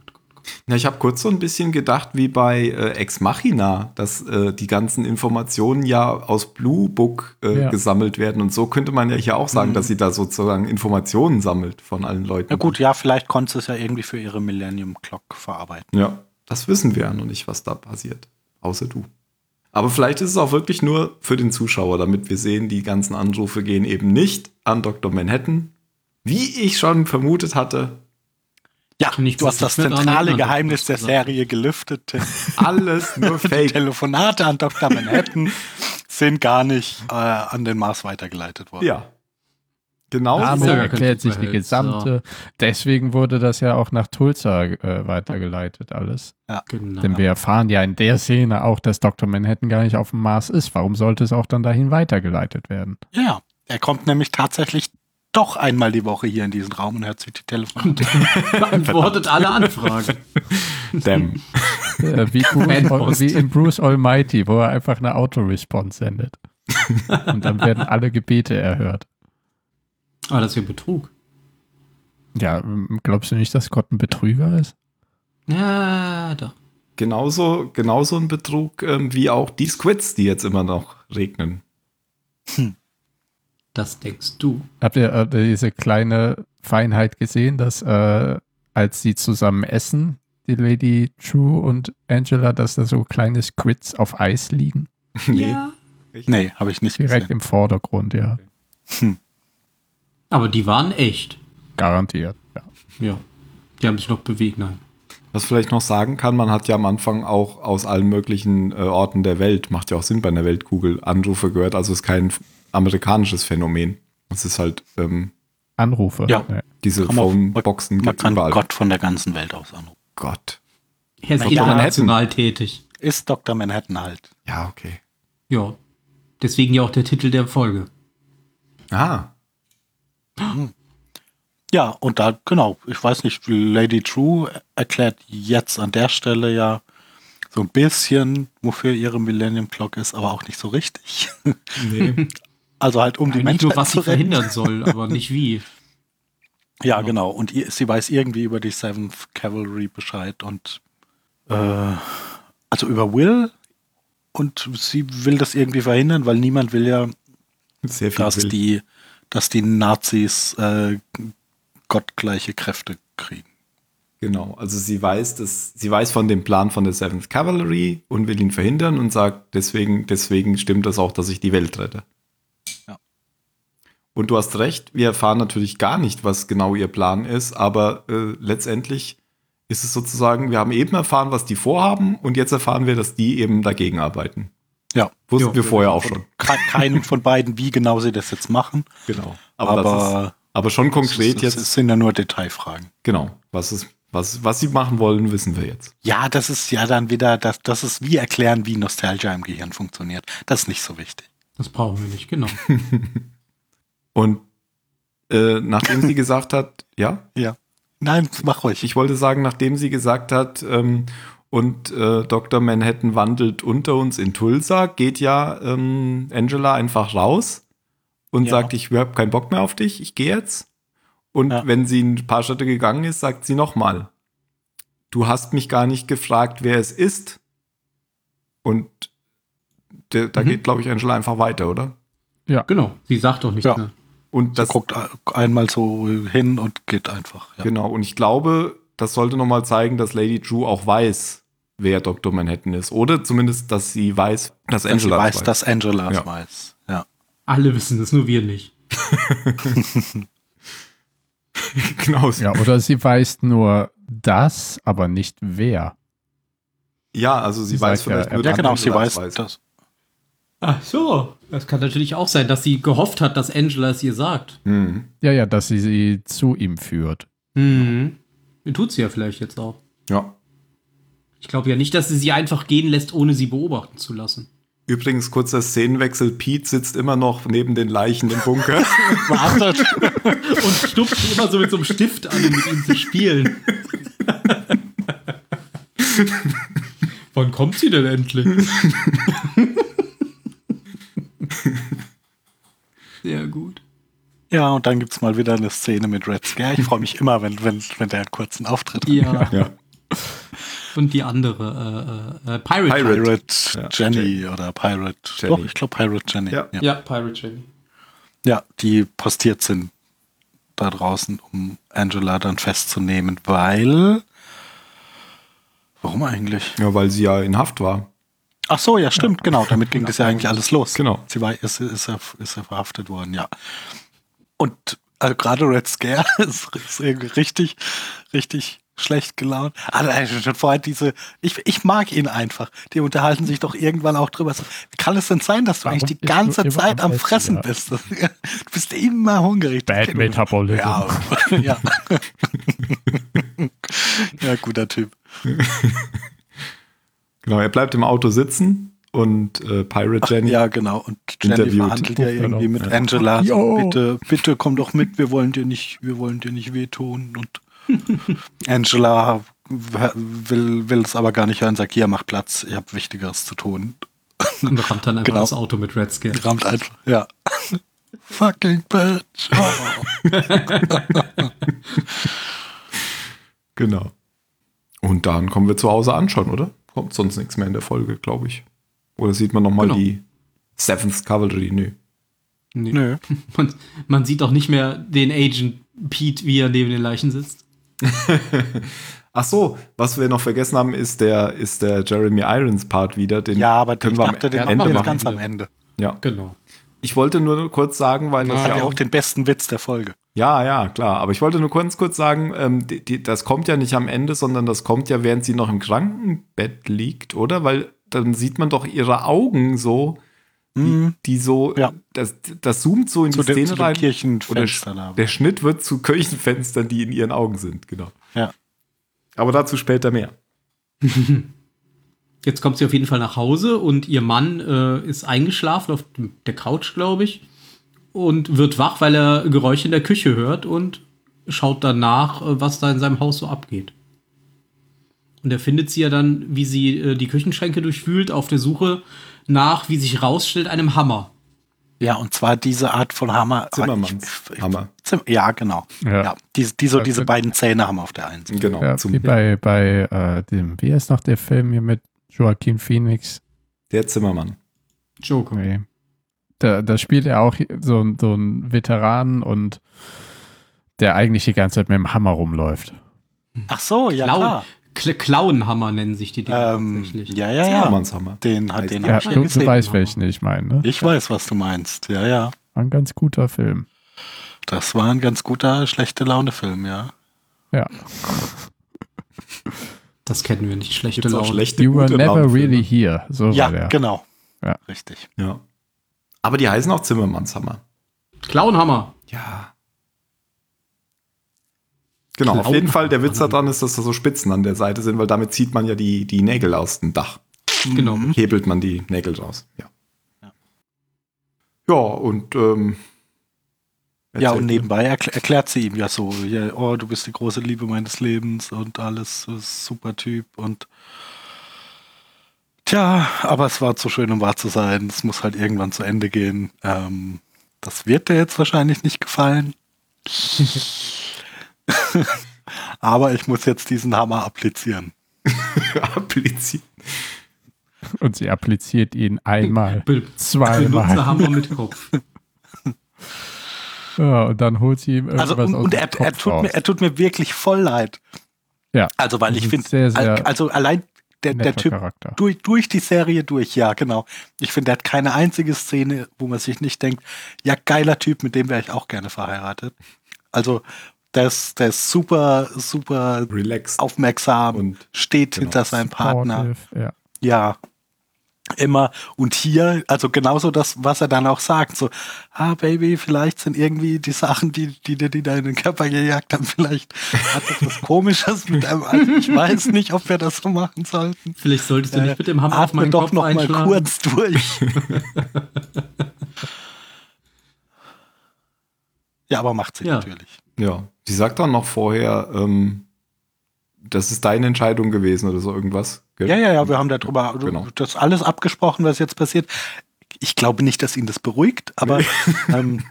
Na, ich habe kurz so ein bisschen gedacht, wie bei äh, Ex Machina, dass äh, die ganzen Informationen ja aus Blue Book äh, Ja. gesammelt werden. Und so könnte man ja hier auch sagen, dass sie da sozusagen Informationen sammelt von allen Leuten. Na gut, ja, vielleicht konnte sie es ja irgendwie für ihre Millennium Clock verarbeiten. Ja, das wissen wir ja noch nicht, was da passiert. Außer du. Aber vielleicht ist es auch wirklich nur für den Zuschauer, damit wir sehen, die ganzen Anrufe gehen eben nicht an Dr. Manhattan. Wie ich schon vermutet hatte, Ja, ich du hast das nicht zentrale Geheimnis der Serie gelüftet. alles nur Die Fake. Telefonate an Dr. Manhattan sind gar nicht äh, an den Mars weitergeleitet worden. Ja. Genau. Damit ja kein erklärt sich die gesamte. Deswegen wurde das ja auch nach Tulsa äh, weitergeleitet, alles. Genau. Denn wir erfahren ja in der Szene auch, dass Dr. Manhattan gar nicht auf dem Mars ist. Warum sollte es auch dann dahin weitergeleitet werden? Ja, er kommt nämlich tatsächlich doch einmal die Woche hier in diesen Raum und hört sich die Telefonate. beantwortet alle Anfragen. Damn. Äh, wie, Bruce, wie in Bruce Almighty, wo er einfach eine Autoresponse sendet. Und dann werden alle Gebete erhört. Ah, das ist ja Betrug. Ja, glaubst du nicht, dass Gott ein Betrüger ist? Ja, doch. Genauso, genauso ein Betrug ähm, wie auch die Squids, die jetzt immer noch regnen. Das denkst du. Habt ihr, ihr diese kleine Feinheit gesehen, dass äh, als sie zusammen essen, die Lady True und Angela, dass da so kleine Squids auf Eis liegen? nee. nee, habe ich nicht Direkt gesehen. im Vordergrund, ja. Aber die waren echt. Garantiert. Ja. Ja. Die haben sich noch bewegt, nein. Was vielleicht noch sagen kann, man hat ja am Anfang auch aus allen möglichen äh, Orten der Welt, macht ja auch Sinn bei einer Weltkugel, Anrufe gehört. Also es ist kein amerikanisches Phänomen. Es ist halt ähm, Anrufe. Ja. diese Phoneboxen gibt's kann überall. Gott von der ganzen Welt aus anrufen. Gott. Er ist Dr. international tätig. Ist Dr. Manhattan halt. Ja, okay. Ja. Deswegen ja auch der Titel der Folge. Ah, Ja, und da, genau, ich weiß nicht, Lady True erklärt jetzt an der Stelle ja so ein bisschen, wofür ihre Millennium Clock ist, aber auch nicht so richtig. nee. Also halt um die nicht Menschen nur, was zu sie verhindern soll, aber nicht wie. Ja, genau. Und ihr, sie weiß irgendwie über die Seventh Cavalry Bescheid und äh, also über Will und sie will das irgendwie verhindern, weil niemand will ja, dass wild. die, dass die Nazis äh, gottgleiche Kräfte kriegen. Genau, also sie weiß, dass sie weiß von dem Plan von der Seventh Cavalry und will ihn verhindern und sagt, deswegen, deswegen stimmt das auch, dass ich die Welt rette. Und du hast recht, wir erfahren natürlich gar nicht, was genau ihr Plan ist, aber äh, letztendlich ist es sozusagen, wir haben eben erfahren, was die vorhaben und jetzt erfahren wir, dass die eben dagegen arbeiten. Ja. Wussten Ja. wir vorher auch schon. Ke keinem von beiden, wie genau sie das jetzt machen. Genau. Aber, Aber, das ist, aber schon konkret es, jetzt, es sind ja nur Detailfragen. genau, was ist, was, was sie machen wollen, wissen wir jetzt. Ja, das ist ja dann wieder, das, das ist wie erklären, wie Nostalgia im Gehirn funktioniert. Das ist nicht so wichtig. Das brauchen wir nicht, genau. Und äh, nachdem sie gesagt hat, ja, Ja. Nein, mach ruhig. ich wollte sagen, nachdem sie gesagt hat, ähm, und äh, Dr. Manhattan wandelt unter uns in Tulsa, geht ja ähm, Angela einfach raus und Ja. sagt, ich habe keinen Bock mehr auf dich, ich gehe jetzt. Und Ja. wenn sie ein paar Schritte gegangen ist, sagt sie nochmal, du hast mich gar nicht gefragt, wer es ist. Und der, da Mhm. geht, glaube ich, Angela einfach weiter, oder? Genau. Sie sagt doch nichts Ja. mehr. Und Sie das, guckt einmal so hin und geht einfach. Ja. Genau, und ich glaube, das sollte nochmal zeigen, dass Lady Drew auch weiß, wer Dr. Manhattan ist. Oder zumindest, dass sie weiß, dass Dass sie Angela weiß, das dass Angela es Ja. weiß. Ja. Alle wissen es, nur wir nicht. genau. Ja, oder sie weiß nur das, aber nicht wer. Ja, also sie Sie weiß sagt ja, vielleicht nur, Ja, dass genau, sie Angela weiß, es das. Ach so. Das kann natürlich auch sein, dass sie gehofft hat, dass Angela es ihr sagt. Hm. Ja, ja, dass sie sie zu ihm führt. Mhm. Tut sie ja vielleicht jetzt auch. Ja. Ich glaube ja nicht, dass sie sie einfach gehen lässt, ohne sie beobachten zu lassen. Übrigens, kurzer Szenenwechsel. Pete sitzt immer noch neben den Leichen im Bunker. Wartet. Und stupst immer so mit so einem Stift an, um mit ihm zu spielen. Wann kommt sie denn endlich? Sehr gut. Ja, und dann gibt's mal wieder eine Szene mit Red Scare. Ich freue mich immer, wenn, wenn, wenn der einen kurzen Auftritt hat. Ja. ja. Und die andere, äh, äh, Pirate. Pirate. Pirate Ja, Jenny oder Pirate. Jenny. Doch, ich glaube Pirate Jenny. Ja. Ja. Ja, Pirate Jenny. ja, die postiert sind da draußen, um Angela dann festzunehmen, weil. Warum eigentlich? ja, weil sie ja in Haft war. Ach so, ja, stimmt, genau. Damit ging das ja eigentlich alles los. Genau. Sie war, ist, ist, ist er verhaftet worden, ja. Und also gerade Red Scare ist, ist irgendwie richtig, richtig schlecht gelaunt. Also schon vorher diese, ich, ich mag ihn einfach. Die unterhalten sich doch irgendwann auch drüber. So, wie kann es denn sein, dass du Warum eigentlich die ganze Zeit am Fressen Essen, bist? Du bist immer hungrig. Bad Metabolism. Ja, ja. ja, guter Typ. Genau, er bleibt im Auto sitzen und äh, Pirate Jenny. Ja, genau. Und Jenny Interviewt. verhandelt ja irgendwie mit Ja. Angela. So, bitte, bitte komm doch mit, wir wollen dir nicht, wir wollen dir nicht wehtun. Und Angela will, will es aber gar nicht hören, sagt, hier, mach Platz, ihr habt Wichtigeres zu tun. Und rammt dann einfach Genau. das Auto mit Red Scare. Rammt einfach, ja. Fucking bitch. Oh. Genau. Und dann kommen wir zu Hause anschauen, oder? Kommt sonst nichts mehr in der Folge, glaube ich. Oder sieht man nochmal Genau. die Seventh Cavalry? Nö. Nee. Nö. Man, man sieht auch nicht mehr den Agent Pete, wie er neben den Leichen sitzt. Ach so, was wir noch vergessen haben, ist der, ist der Jeremy Irons Part wieder. Den Ja, aber können ich wir am dachte, den Ende machen ganz am Ende. Ja. Genau. Ich wollte nur kurz sagen, weil das Ah, Hat ja ja auch auch den besten Witz der Folge. Ja, ja, klar. Aber ich wollte nur kurz, kurz sagen, ähm, die, die, das kommt ja nicht am Ende, sondern das kommt ja, während sie noch im Krankenbett liegt, oder? Weil dann sieht man doch ihre Augen so, die, Mhm. die so, Ja. das, das zoomt so in Zu die Szene zu dem rein. Da. Der Schnitt wird zu Kirchenfenstern, die in ihren Augen sind, genau. Ja. Aber dazu später mehr. Jetzt kommt sie auf jeden Fall nach Hause und ihr Mann äh, ist eingeschlafen auf der Couch, glaube ich, und wird wach, weil er Geräusche in der Küche hört und schaut danach, äh, was da in seinem Haus so abgeht. Und er findet sie ja dann, wie sie äh, die Küchenschränke durchwühlt, auf der Suche nach, wie sich rausstellt, einem Hammer. Ja, und zwar diese Art von Hammer. Zimmermanns Ich- ich- Hammer. Zim ja, genau. Ja. Ja. die, die so diese beiden Zähne haben auf der einen Seite. Genau. Ja, zum, wie bei, bei äh, dem, wie heißt noch der Film hier mit Joaquin Phoenix? der Zimmermann. Joker. Nee. Da, da spielt er auch so, ein- so ein Veteran und der eigentlich die ganze Zeit mit dem Hammer rumläuft. Ach so, ja Klauen, klar. Kla Klauenhammer nennen sich die Dinger Ähm, tatsächlich. ja, ja, ja. Zimmermannshammer. Den hat den Ja, du, du gesehen. weißt, welchen ich meine. Ne? Ich weiß, was du meinst. Ja, ja. War ein ganz guter Film. Das war ein ganz guter schlechte Laune Film, ja. Ja. Das kennen wir nicht. Schlechte Gibt's Laune. schlechte, You were never really here. So Ja, war der. genau. Ja. Richtig. Ja. Aber die heißen auch Zimmermannshammer. Clownhammer. Ja. Genau, auf Clown- jeden Fall, der Witz daran ist, dass da so Spitzen an der Seite sind, weil damit zieht man ja die, die Nägel aus dem Dach. Genau. Hebelt man die Nägel raus. Ja. Ja, und ähm, Ja, und nebenbei erkl erklärt sie ihm ja so, ja, oh, du bist die große Liebe meines Lebens und alles, super Typ und tja, aber es war zu schön, um wahr zu sein. Es muss halt irgendwann zu Ende gehen. Ähm, das wird dir jetzt wahrscheinlich nicht gefallen. aber ich muss jetzt diesen Hammer applizieren. appliziert. Und sie appliziert ihn einmal, Be zweimal. Benutzerhammer mit Kopf. Ja, und dann holt sie ihm irgendwas Also und, aus und dem er, Kopf er, tut raus. mir, er tut mir wirklich voll leid. Ja. Also weil ich finde, sehr, sehr also allein der, der Typ Charakter. durch, durch die Serie durch, ja, genau. Ich finde, er hat keine einzige Szene, wo man sich nicht denkt, ja, geiler Typ, mit dem wäre ich auch gerne verheiratet. Also, der ist, der ist super, super Relaxed. aufmerksam Und steht genau, hinter seinem Partner. Ja. Ja. Immer. Und hier, also genauso das, was er dann auch sagt, so, ah, Baby, vielleicht sind irgendwie die Sachen, die, die dir die da in den Körper gejagt haben, vielleicht hat das was Komisches mit einem, also ich weiß nicht, ob wir das so machen sollten. Vielleicht solltest du Äh, nicht mit dem Hammer auf Atme meinen doch Kopf noch mal kurz durch. ja, aber macht sie Ja. natürlich. Ja, sie sagt dann noch vorher, ähm, das ist deine Entscheidung gewesen oder so irgendwas. gell? Ja, ja, ja, wir haben darüber Genau. das alles abgesprochen, was jetzt passiert. Ich glaube nicht, dass ihn das beruhigt, aber ähm,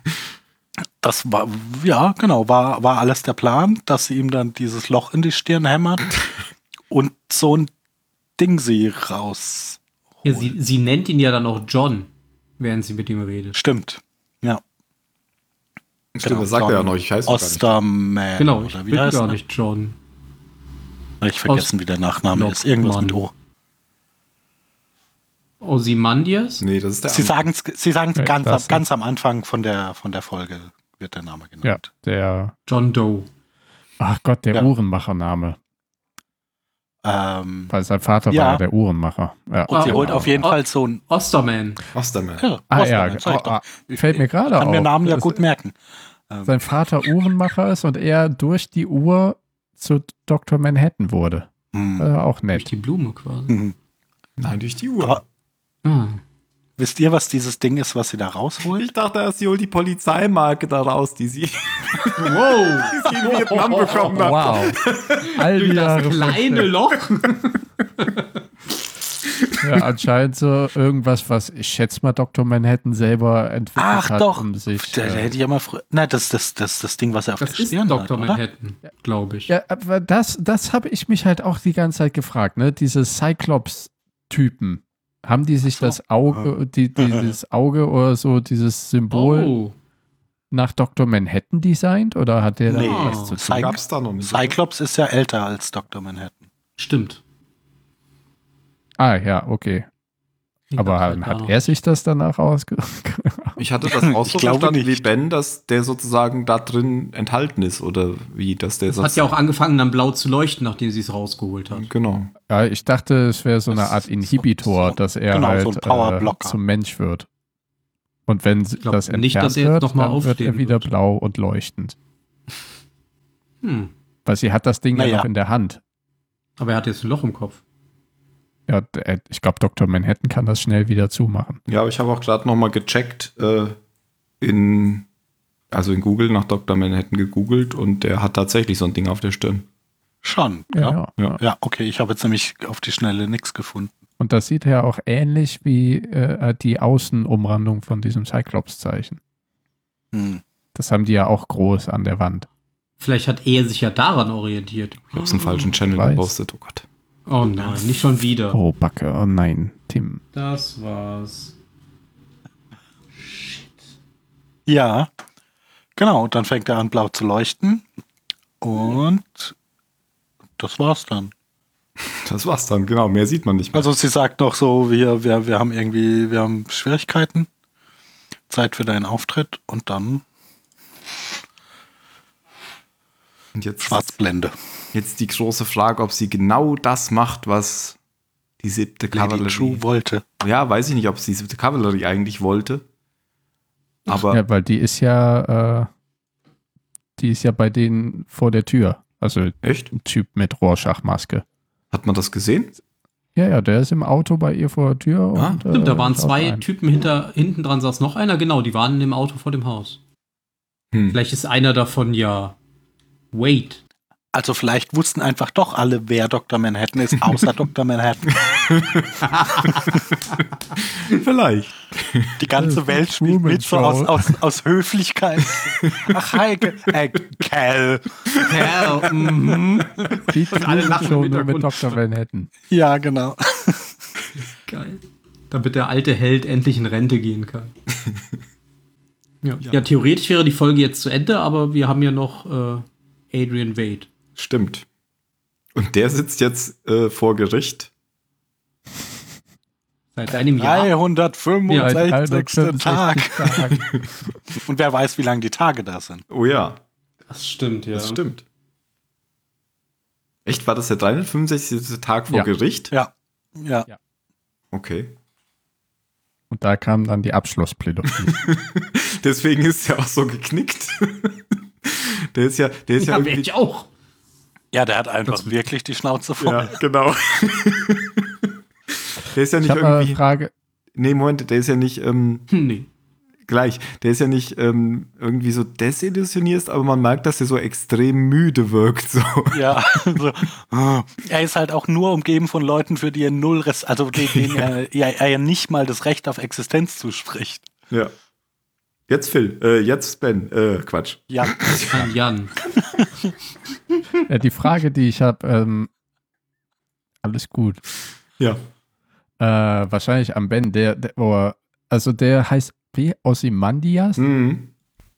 das war, ja, genau, war, war alles der Plan, dass sie ihm dann dieses Loch in die Stirn hämmert und so ein Ding sie raus. Ja, sie, sie nennt ihn ja dann auch John, während sie mit ihm redet. Stimmt. Ja. Stimmt, Genau, das sagt er ja John noch, ich heiße gar nicht. Osterman. Genau, ich oder bin wie heißt gar er? nicht John. Ich vergessen, wie der Nachname ist. Irgendwas mit O. Ozymandias? Nee, das ist der Sie sagen es sie sagen's Ja, ganz, am- ganz am Anfang von der, von der Folge wird der Name ja, genannt. der, John Doe. ach Gott, der Ja. Uhrenmachername. Ähm, Weil sein Vater Ja. war ja der Uhrenmacher. Ja. und sie Ah, holt oh, auf jeden oh. Fall so ein. Osterman. Osterman. Ja, Ah Osterman, ja, oh, ah, fällt mir gerade ich Kann mir auf. Namen ja gut merken. Sein Vater Uhrenmacher ist und er durch die Uhr zu Dr. Manhattan wurde. Hm. Äh, auch Durch nett. die Blume quasi. Hm. Nein, durch die Uhr. Aber Ah. wisst ihr, was dieses Ding ist, was sie da rausholt? ich dachte erst, sie holt die Polizeimarke da raus, die sie, die Wow! sie in Vietnam bekommen hat. Wow. All die Durch das Jahre kleine Loch. Ja, anscheinend so irgendwas, was ich schätze mal Dr. Manhattan selber entwickelt Ach hat, doch. um sich. Da, da äh, hätte ich ja mal früher. Nein, das ist das, das, das Ding, was er auf Das der ist Stirn Dr. hat? Manhattan, glaube ich. ja, aber das, das habe ich mich halt auch die ganze Zeit gefragt, ne? Diese Cyclops-Typen. Haben die sich so. das Auge, die, dieses Auge oder so, dieses Symbol Oh, nach Dr. Manhattan designt? Oder hat der da Nee. was zu tun? Cy- Gab's da noch nicht. Cyclops ist ja älter als Dr. Manhattan. stimmt. Ah, ja, okay. Klingt Aber halt hat er sich das danach ausge... Ich hatte das auch so verstanden wie nicht. Ben, dass der sozusagen da drin enthalten ist oder wie, dass der Das hat ja auch angefangen, dann blau zu leuchten, nachdem sie es rausgeholt hat. Genau. ja, ich dachte, es wäre so eine Das Art Inhibitor, so- dass er genau, halt so ein äh, zum Mensch wird. Und wenn glaub das nicht, entfernt dass er wird, noch mal dann wird er wieder wird. blau und leuchtend. Hm. Weil sie hat das Ding ja Naja. noch in der Hand. Aber er hat jetzt ein Loch im Kopf. Ja, äh, ich glaube, Dr. Manhattan kann das schnell wieder zumachen. Ja, aber ich habe auch gerade noch mal gecheckt, äh, in, also in Google nach Dr. Manhattan gegoogelt und der hat tatsächlich so ein Ding auf der Stirn. Schon. Ja, Ja. ja. Ja. Okay, ich habe jetzt nämlich auf die Schnelle nichts gefunden. Und das sieht ja auch ähnlich wie äh, die Außenumrandung von diesem Cyclops-Zeichen. Hm. Das haben die ja auch groß an der Wand. Vielleicht hat er sich ja daran orientiert. Ich habe es im falschen Channel gepostet. Oh Gott. Oh nein, nicht schon wieder. Oh, Backe, oh nein, Tim. Das war's. Ja, genau. Und dann fängt er an, blau zu leuchten. Und das war's dann. Das war's dann, genau. Mehr sieht man nicht mehr. Also sie sagt noch so, wir, wir, wir haben irgendwie, wir haben Schwierigkeiten. Zeit für deinen Auftritt und dann Und jetzt Schwarzblende. Jetzt die große Frage, ob sie genau das macht, was die siebte Lady Kavallerie. True wollte. Ja, weiß ich nicht, ob es die siebte Kavallerie eigentlich wollte. Aber Ja, weil die ist ja, äh, die ist ja bei denen vor der Tür. Also echt? ein Typ mit Rorschach-Maske. Hat man das gesehen? Ja, ja, der ist im Auto bei ihr vor der Tür. Ah, und, Stimmt, da äh, waren schaut zwei. Typen hinter, hinten dran saß noch einer, genau, die waren im Auto vor dem Haus. Hm. Vielleicht ist einer davon ja Wade. Also vielleicht wussten einfach doch alle, wer Dr. Manhattan ist, außer Dr. Manhattan. Vielleicht. Die ganze Welt spielt mit so aus, aus, aus Höflichkeit. Ach, hi, Ke- äh, Cal. Ja, mhm. Die alle Truman lachen Show nur mit. Dr. Manhattan. Ja, genau. Geil. Damit der alte Held endlich in Rente gehen kann. Ja. ja, theoretisch wäre die Folge jetzt zu Ende, aber wir haben ja noch äh, Adrian Wade. Stimmt. Und der sitzt jetzt äh, vor Gericht. Seit einem Jahr. 365. Tag. 365 Tage. Und wer weiß, wie lange die Tage da sind. Oh ja, Das stimmt, ja. das stimmt. Echt, war das der 365. Tag vor Ja. Gericht? Ja. Ja. Okay. Und da kam dann die Abschlussplädoyer. Deswegen ist er auch so geknickt. der ist ja, der ist ja, Ja, irgendwie. ich auch. Ja, der hat einfach wirklich die Schnauze voll. Ja, genau. der ist ja Ich nicht habe mal eine irgendwie. Frage. Nee, Moment, der ist ja nicht ähm, Hm, nee. gleich. Der ist ja nicht ähm, irgendwie so desillusioniert, aber man merkt, dass er so extrem müde wirkt. So. Ja, so. er ist halt auch nur umgeben von Leuten, für die er null Rest, also denen er, ja, er ja nicht mal das Recht auf Existenz zuspricht. Ja. Jetzt Phil, äh, jetzt Ben, äh, Quatsch. Ja, Ein Jan. Ja, die Frage, die ich habe, ähm, alles gut. Ja. Äh, wahrscheinlich am Ben, der, der oh, also der heißt wie Ozymandias? Mhm.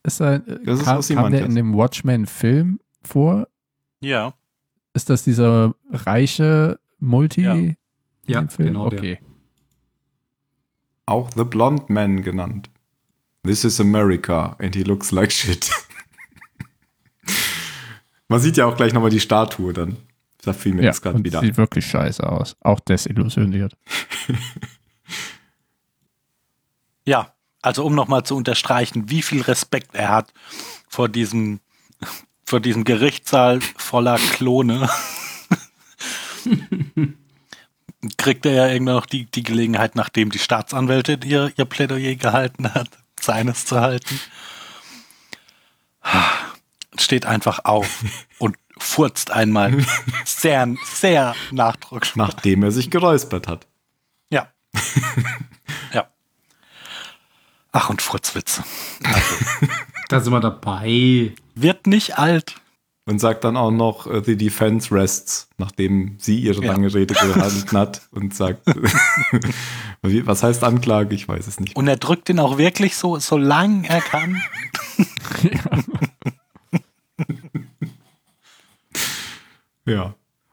Ist er, äh, Das ist kam, kam Ozymandias. der in dem Watchmen-Film vor? ja. Ist das dieser reiche Multi? Ja. Ja, genau der. Okay. Auch The Blonde Man genannt. This is America and he looks like shit. Man sieht ja auch gleich nochmal die Statue dann. Da fiel mir Ja, jetzt gerade wieder. sieht wirklich scheiße aus. Auch desillusioniert. Ja, also um nochmal zu unterstreichen, wie viel Respekt er hat vor diesem, vor diesem Gerichtssaal voller Klone. Kriegt er ja irgendwann noch die, die Gelegenheit, nachdem die Staatsanwältin ihr, ihr Plädoyer gehalten hat, seines zu halten. Steht einfach auf und furzt einmal sehr, sehr nachdrucksvoll. Nachdem er sich geräuspert hat. Ja. ja. Ach, und Furzwitze. Da sind wir dabei. Wird nicht alt. Und sagt dann auch noch, äh, the defense rests, nachdem sie ihre Ja. lange Rede gehalten hat und sagt, was heißt Anklage? Ich weiß es nicht. Und er drückt ihn auch wirklich so, so lang er kann. Ja.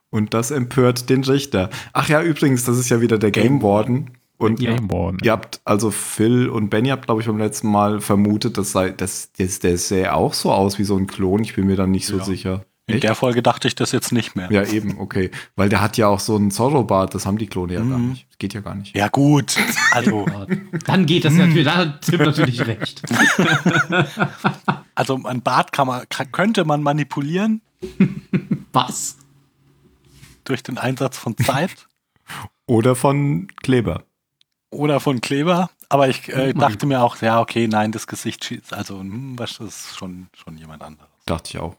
Und das empört den Richter. Ach ja, übrigens, das ist ja wieder der Game Warden. Und Warden. ihr habt, also Phil und Benny habt, glaube ich, beim letzten Mal vermutet, das sei, das, das, der sähe auch so aus wie so ein Klon. Ich bin mir dann nicht so Ja. sicher. In der Folge dachte ich das jetzt nicht mehr. Ja, eben, okay. Weil der hat ja auch so einen Zorro-Bart, das haben die Klone ja gar Mhm. nicht. Das geht ja gar nicht. Ja, gut. Also, Dann geht das natürlich, da hat Tim natürlich recht. also ein Bart kann man, kann, könnte man manipulieren Was? durch den Einsatz von Zeit Oder von Kleber. oder von Kleber. Aber ich äh, dachte mir auch, ja, okay, nein, das Gesicht schießt. Also, hm, was, das ist schon, schon jemand anderes. Dachte ich auch.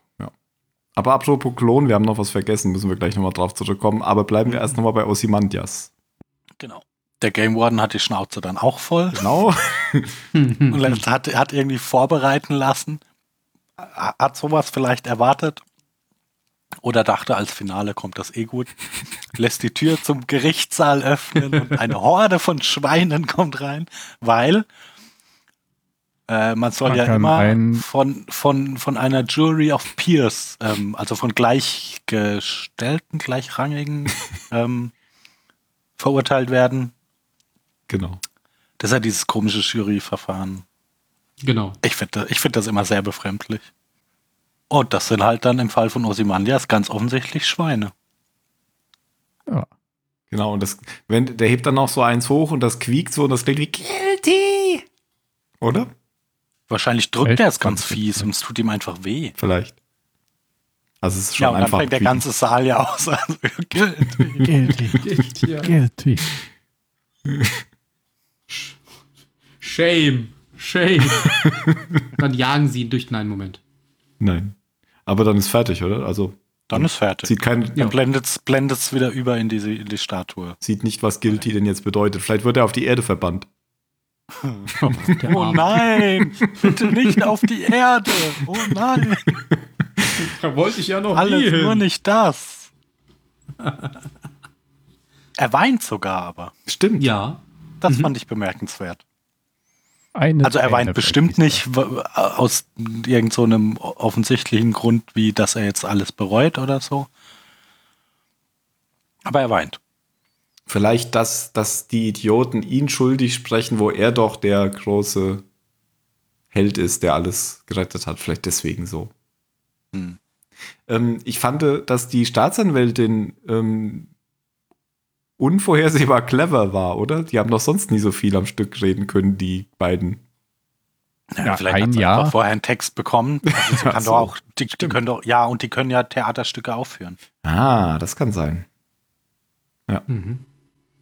Aber apropos Klon, wir haben noch was vergessen, müssen wir gleich nochmal drauf zurückkommen. Aber bleiben wir erst nochmal bei Ozymandias. Genau. Der Game Warden hat die Schnauze dann auch voll. Genau. Und hat, hat irgendwie vorbereiten lassen. Hat sowas vielleicht erwartet. Oder dachte, als Finale kommt das eh gut. Lässt die Tür zum Gerichtssaal öffnen und eine Horde von Schweinen kommt rein, weil äh, man soll Man ja immer von, von, von einer Jury of Peers, ähm, also von gleichgestellten, gleichrangigen ähm, verurteilt werden. Genau. Das ist ja dieses komische Juryverfahren. Genau. Ich finde ich find das immer sehr befremdlich. Und das sind halt dann im Fall von Ozymandias ganz offensichtlich Schweine. Ja. Genau, und das, wenn, der hebt dann noch so eins hoch und das quiekt so und das klingt wie guilty. Oder? Wahrscheinlich drückt er es ganz fies und es tut ihm einfach weh. Vielleicht. Also es ist schon Ja, und dann einfach. fängt der ganze Saal ja aus. Also, Guilty. Guilty. Shame. Shame. Dann jagen sie ihn durch. Nein, Moment. Nein. Aber dann ist fertig, oder? Also dann ist fertig. sieht kein, Dann blendet es wieder über in, diese, in die Statue. sieht nicht, was Guilty denn jetzt bedeutet. Vielleicht wird er auf die Erde verbannt. Oh nein, bitte nicht auf die Erde. Oh nein, Da wollte ich ja noch alles nur nicht das. Er weint sogar aber. Stimmt. Ja. Das fand ich bemerkenswert. Eine Also er weint bestimmt nicht aus irgendeinem so einem offensichtlichen Grund, wie dass er jetzt alles bereut oder so. Aber er weint. Vielleicht, dass, dass die Idioten ihn schuldig sprechen, wo er doch der große Held ist, der alles gerettet hat. Vielleicht deswegen so. Hm. Ähm, ich fand, dass die Staatsanwältin ähm, unvorhersehbar clever war, oder? Die haben doch sonst nie so viel am Stück reden können, die beiden. Ja, vielleicht ein hat sie Jahr. einfach vorher einen Text bekommen. Also sie Ach kann so. doch auch, die, die können doch, ja, und die können ja Theaterstücke aufführen. Ah, das kann sein. Mhm.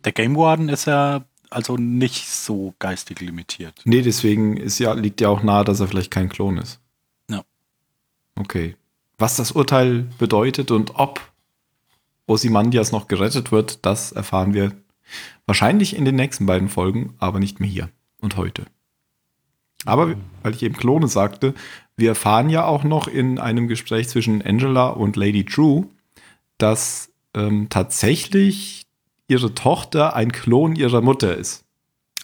Der Game Warden ist ja also nicht so geistig limitiert. Nee, deswegen ist ja, liegt ja auch nahe, dass er vielleicht kein Klon ist. Ja. Okay. Was das Urteil bedeutet und ob Ozymandias noch gerettet wird, das erfahren wir wahrscheinlich in den nächsten beiden Folgen, aber nicht mehr hier und heute. Aber weil ich eben Klone sagte, wir erfahren ja auch noch in einem Gespräch zwischen Angela und Lady True, dass ähm, tatsächlich ihre Tochter ein Klon ihrer Mutter ist.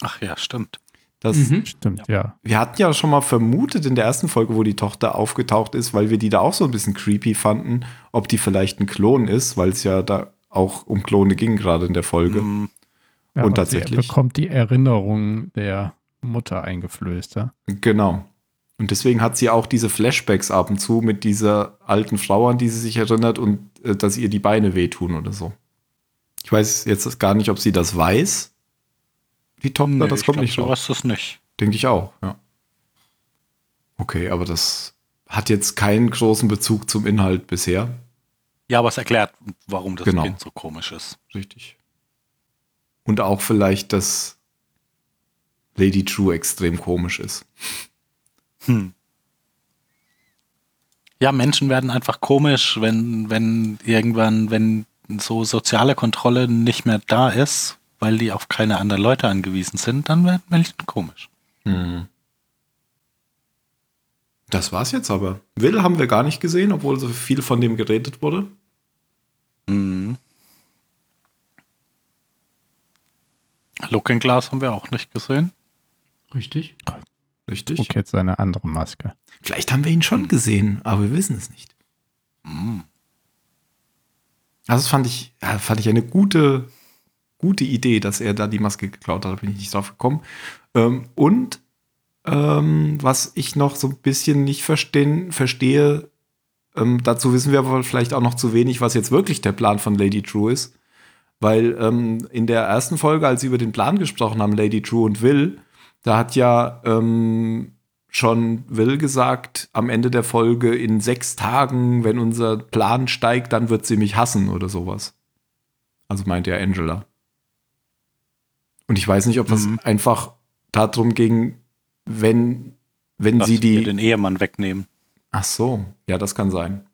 Ach ja, stimmt. Das, Mhm. Stimmt, ja. wir hatten ja schon mal vermutet in der ersten Folge, wo die Tochter aufgetaucht ist, weil wir die da auch so ein bisschen creepy fanden, ob die vielleicht ein Klon ist, weil es ja da auch um Klone ging gerade in der Folge. Hm, ja Und sie tatsächlich- bekommt die Erinnerung der Mutter eingeflößt. Ja? Genau. Und deswegen hat sie auch diese Flashbacks ab und zu mit dieser alten Frau, an die sie sich erinnert und äh, dass ihr die Beine wehtun oder so. Ich weiß jetzt gar nicht, ob sie das weiß. Die Tochter, nee, das kommt glaub, nicht so raus. was das nicht. Denke ich auch, ja. Okay, aber das hat jetzt keinen großen Bezug zum Inhalt bisher. Ja, aber es erklärt, warum das Genau. Kind so komisch ist. Richtig. Und auch vielleicht, dass Lady True extrem komisch ist. Hm. Ja, Menschen werden einfach komisch, wenn, wenn irgendwann, wenn so soziale Kontrolle nicht mehr da ist, weil die auf keine anderen Leute angewiesen sind, dann werden Menschen komisch. Das war's jetzt aber. Will haben wir gar nicht gesehen, obwohl so viel von dem geredet wurde. Mhm. Looking Glass haben wir auch nicht gesehen. Richtig. Richtig. Trug jetzt seine andere Maske. Vielleicht haben wir ihn schon gesehen, aber wir wissen es nicht. Mhm. Also das fand ich, fand ich eine gute, gute Idee, dass er da die Maske geklaut hat. Da bin ich nicht drauf gekommen. Ähm, und ähm, was ich noch so ein bisschen nicht verstehen, verstehe, ähm, dazu wissen wir aber vielleicht auch noch zu wenig, was jetzt wirklich der Plan von Lady True ist. Weil ähm, in der ersten Folge, als sie über den Plan gesprochen haben, Lady True und Will, da hat ja ähm, schon Will gesagt, am Ende der Folge, in sechs Tagen, wenn unser Plan steigt, dann wird sie mich hassen oder sowas. Also meinte ja Angela. Und ich weiß nicht, ob das Mhm. einfach darum ging, wenn, wenn Dass sie die. den Ehemann wegnehmen. Ach so, ja, das kann sein.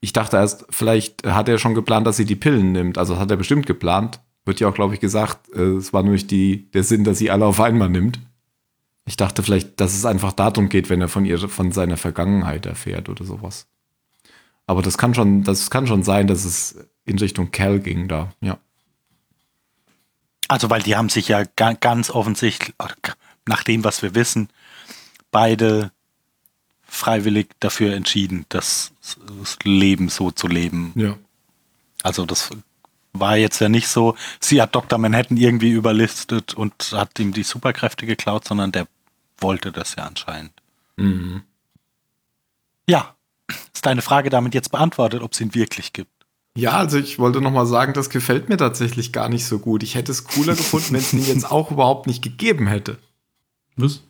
Ich dachte erst, vielleicht hat er schon geplant, dass sie die Pillen nimmt. Also das hat er bestimmt geplant. Wird ja auch, glaube ich, gesagt, äh, es war nur nicht die, der Sinn, dass sie alle auf einmal nimmt. Ich dachte vielleicht, dass es einfach darum geht, wenn er von ihr, von seiner Vergangenheit erfährt oder sowas. Aber das kann schon, das kann schon sein, dass es in Richtung Cal ging da, ja. Also, weil die haben sich ja ga ganz offensichtlich, nach dem, was wir wissen, beide freiwillig dafür entschieden, das, das Leben so zu leben. Ja. Also das war jetzt ja nicht so, sie hat Dr. Manhattan irgendwie überlistet und hat ihm die Superkräfte geklaut, sondern der wollte das ja anscheinend. Mhm. Ja, Ist deine Frage damit jetzt beantwortet, ob es ihn wirklich gibt? Ja, also ich wollte noch mal sagen, das gefällt mir tatsächlich gar nicht so gut. Ich hätte es cooler gefunden, wenn es ihn jetzt auch überhaupt nicht gegeben hätte. Was?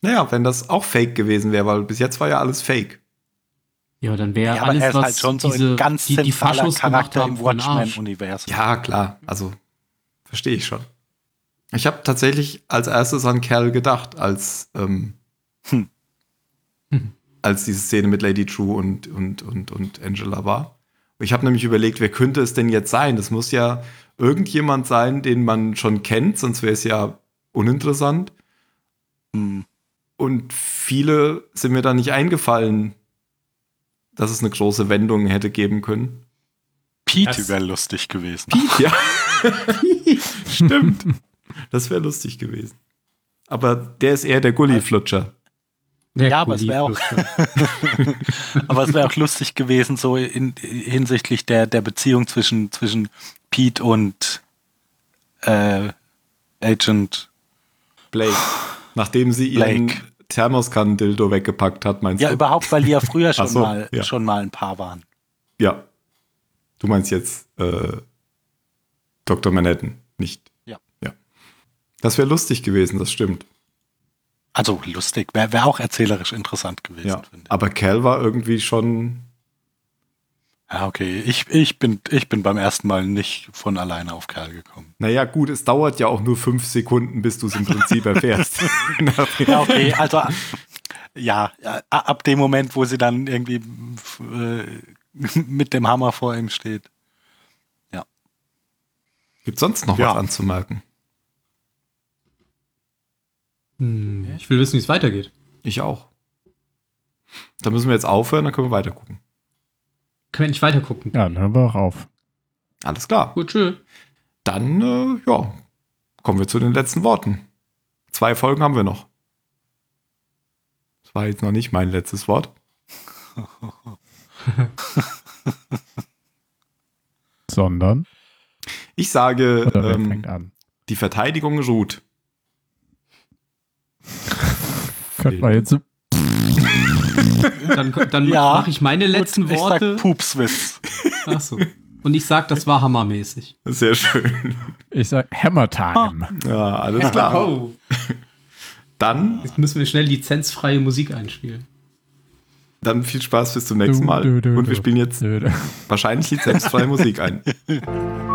Naja, wenn das auch fake gewesen wäre, weil bis jetzt war ja alles fake. Ja, dann wäre Ja, aber alles, er ist was halt schon so diese, ein ganz die, die zentraler Faschos gemacht Charakter haben, im. Watchmen-Universum. Ja, klar. Also verstehe ich schon. Ich habe tatsächlich als erstes an Kerl gedacht, als ähm, Hm. als diese Szene mit Lady True und und und und Angela war. Ich habe nämlich überlegt, wer könnte es denn jetzt sein? Das muss ja irgendjemand sein, den man schon kennt, sonst wäre es ja uninteressant. Hm. Und viele sind mir da nicht eingefallen, dass es eine große Wendung hätte geben können. Pete wäre lustig gewesen. Ja, stimmt. Das wäre lustig gewesen. Aber der ist eher der Gulliflutscher. Der Ja, aber es wär auch-. Aber es wäre auch lustig gewesen, so in, hinsichtlich der, der Beziehung zwischen, zwischen Pete und äh, Agent. Blake. Nachdem sie ihren Blake. Thermoskan-Dildo weggepackt hat, meinst Ja, du? überhaupt, weil die ja früher schon, so, mal, ja. schon mal ein Paar waren. Ja. Du meinst jetzt äh, Dr. Manhattan? Ja. Ja. Das wäre lustig gewesen, das stimmt. Also lustig, wäre wär auch erzählerisch interessant gewesen, Ja. finde ich. Aber Cal war irgendwie schon. Ja, okay. Ich, ich, bin, ich bin beim ersten Mal nicht von alleine auf Kerl gekommen. Naja, gut, es dauert ja auch nur fünf Sekunden, bis du es im Prinzip erfährst. Ja, okay, also ja, ja, ab dem Moment, wo sie dann irgendwie äh, mit dem Hammer vor ihm steht. Gibt sonst noch Ja. was anzumerken? Hm, ich will wissen, wie es weitergeht. Ich auch. Da müssen wir jetzt aufhören, dann können wir weiter gucken. Können wir nicht weiter gucken? Ja, dann hören wir auch auf. Alles klar. Gut, tschö. Dann, äh, ja, kommen wir zu den letzten Worten. Zwei Folgen haben wir noch. Das war jetzt noch nicht mein letztes Wort. Sondern, Ich sage, ähm, die Verteidigung ruht. Könnte man jetzt so Dann, dann Ja, mache ich meine letzten ich Worte. sag Pupswitz. Ach so. Und ich sag, das war hammermäßig. Sehr schön. Ich sag Hammer Time. Ja, alles klar. Oh. Dann, Jetzt müssen wir schnell lizenzfreie Musik einspielen. dann viel Spaß bis zum nächsten Mal. Du, du, du, Und wir spielen jetzt wahrscheinlich lizenzfreie Musik ein.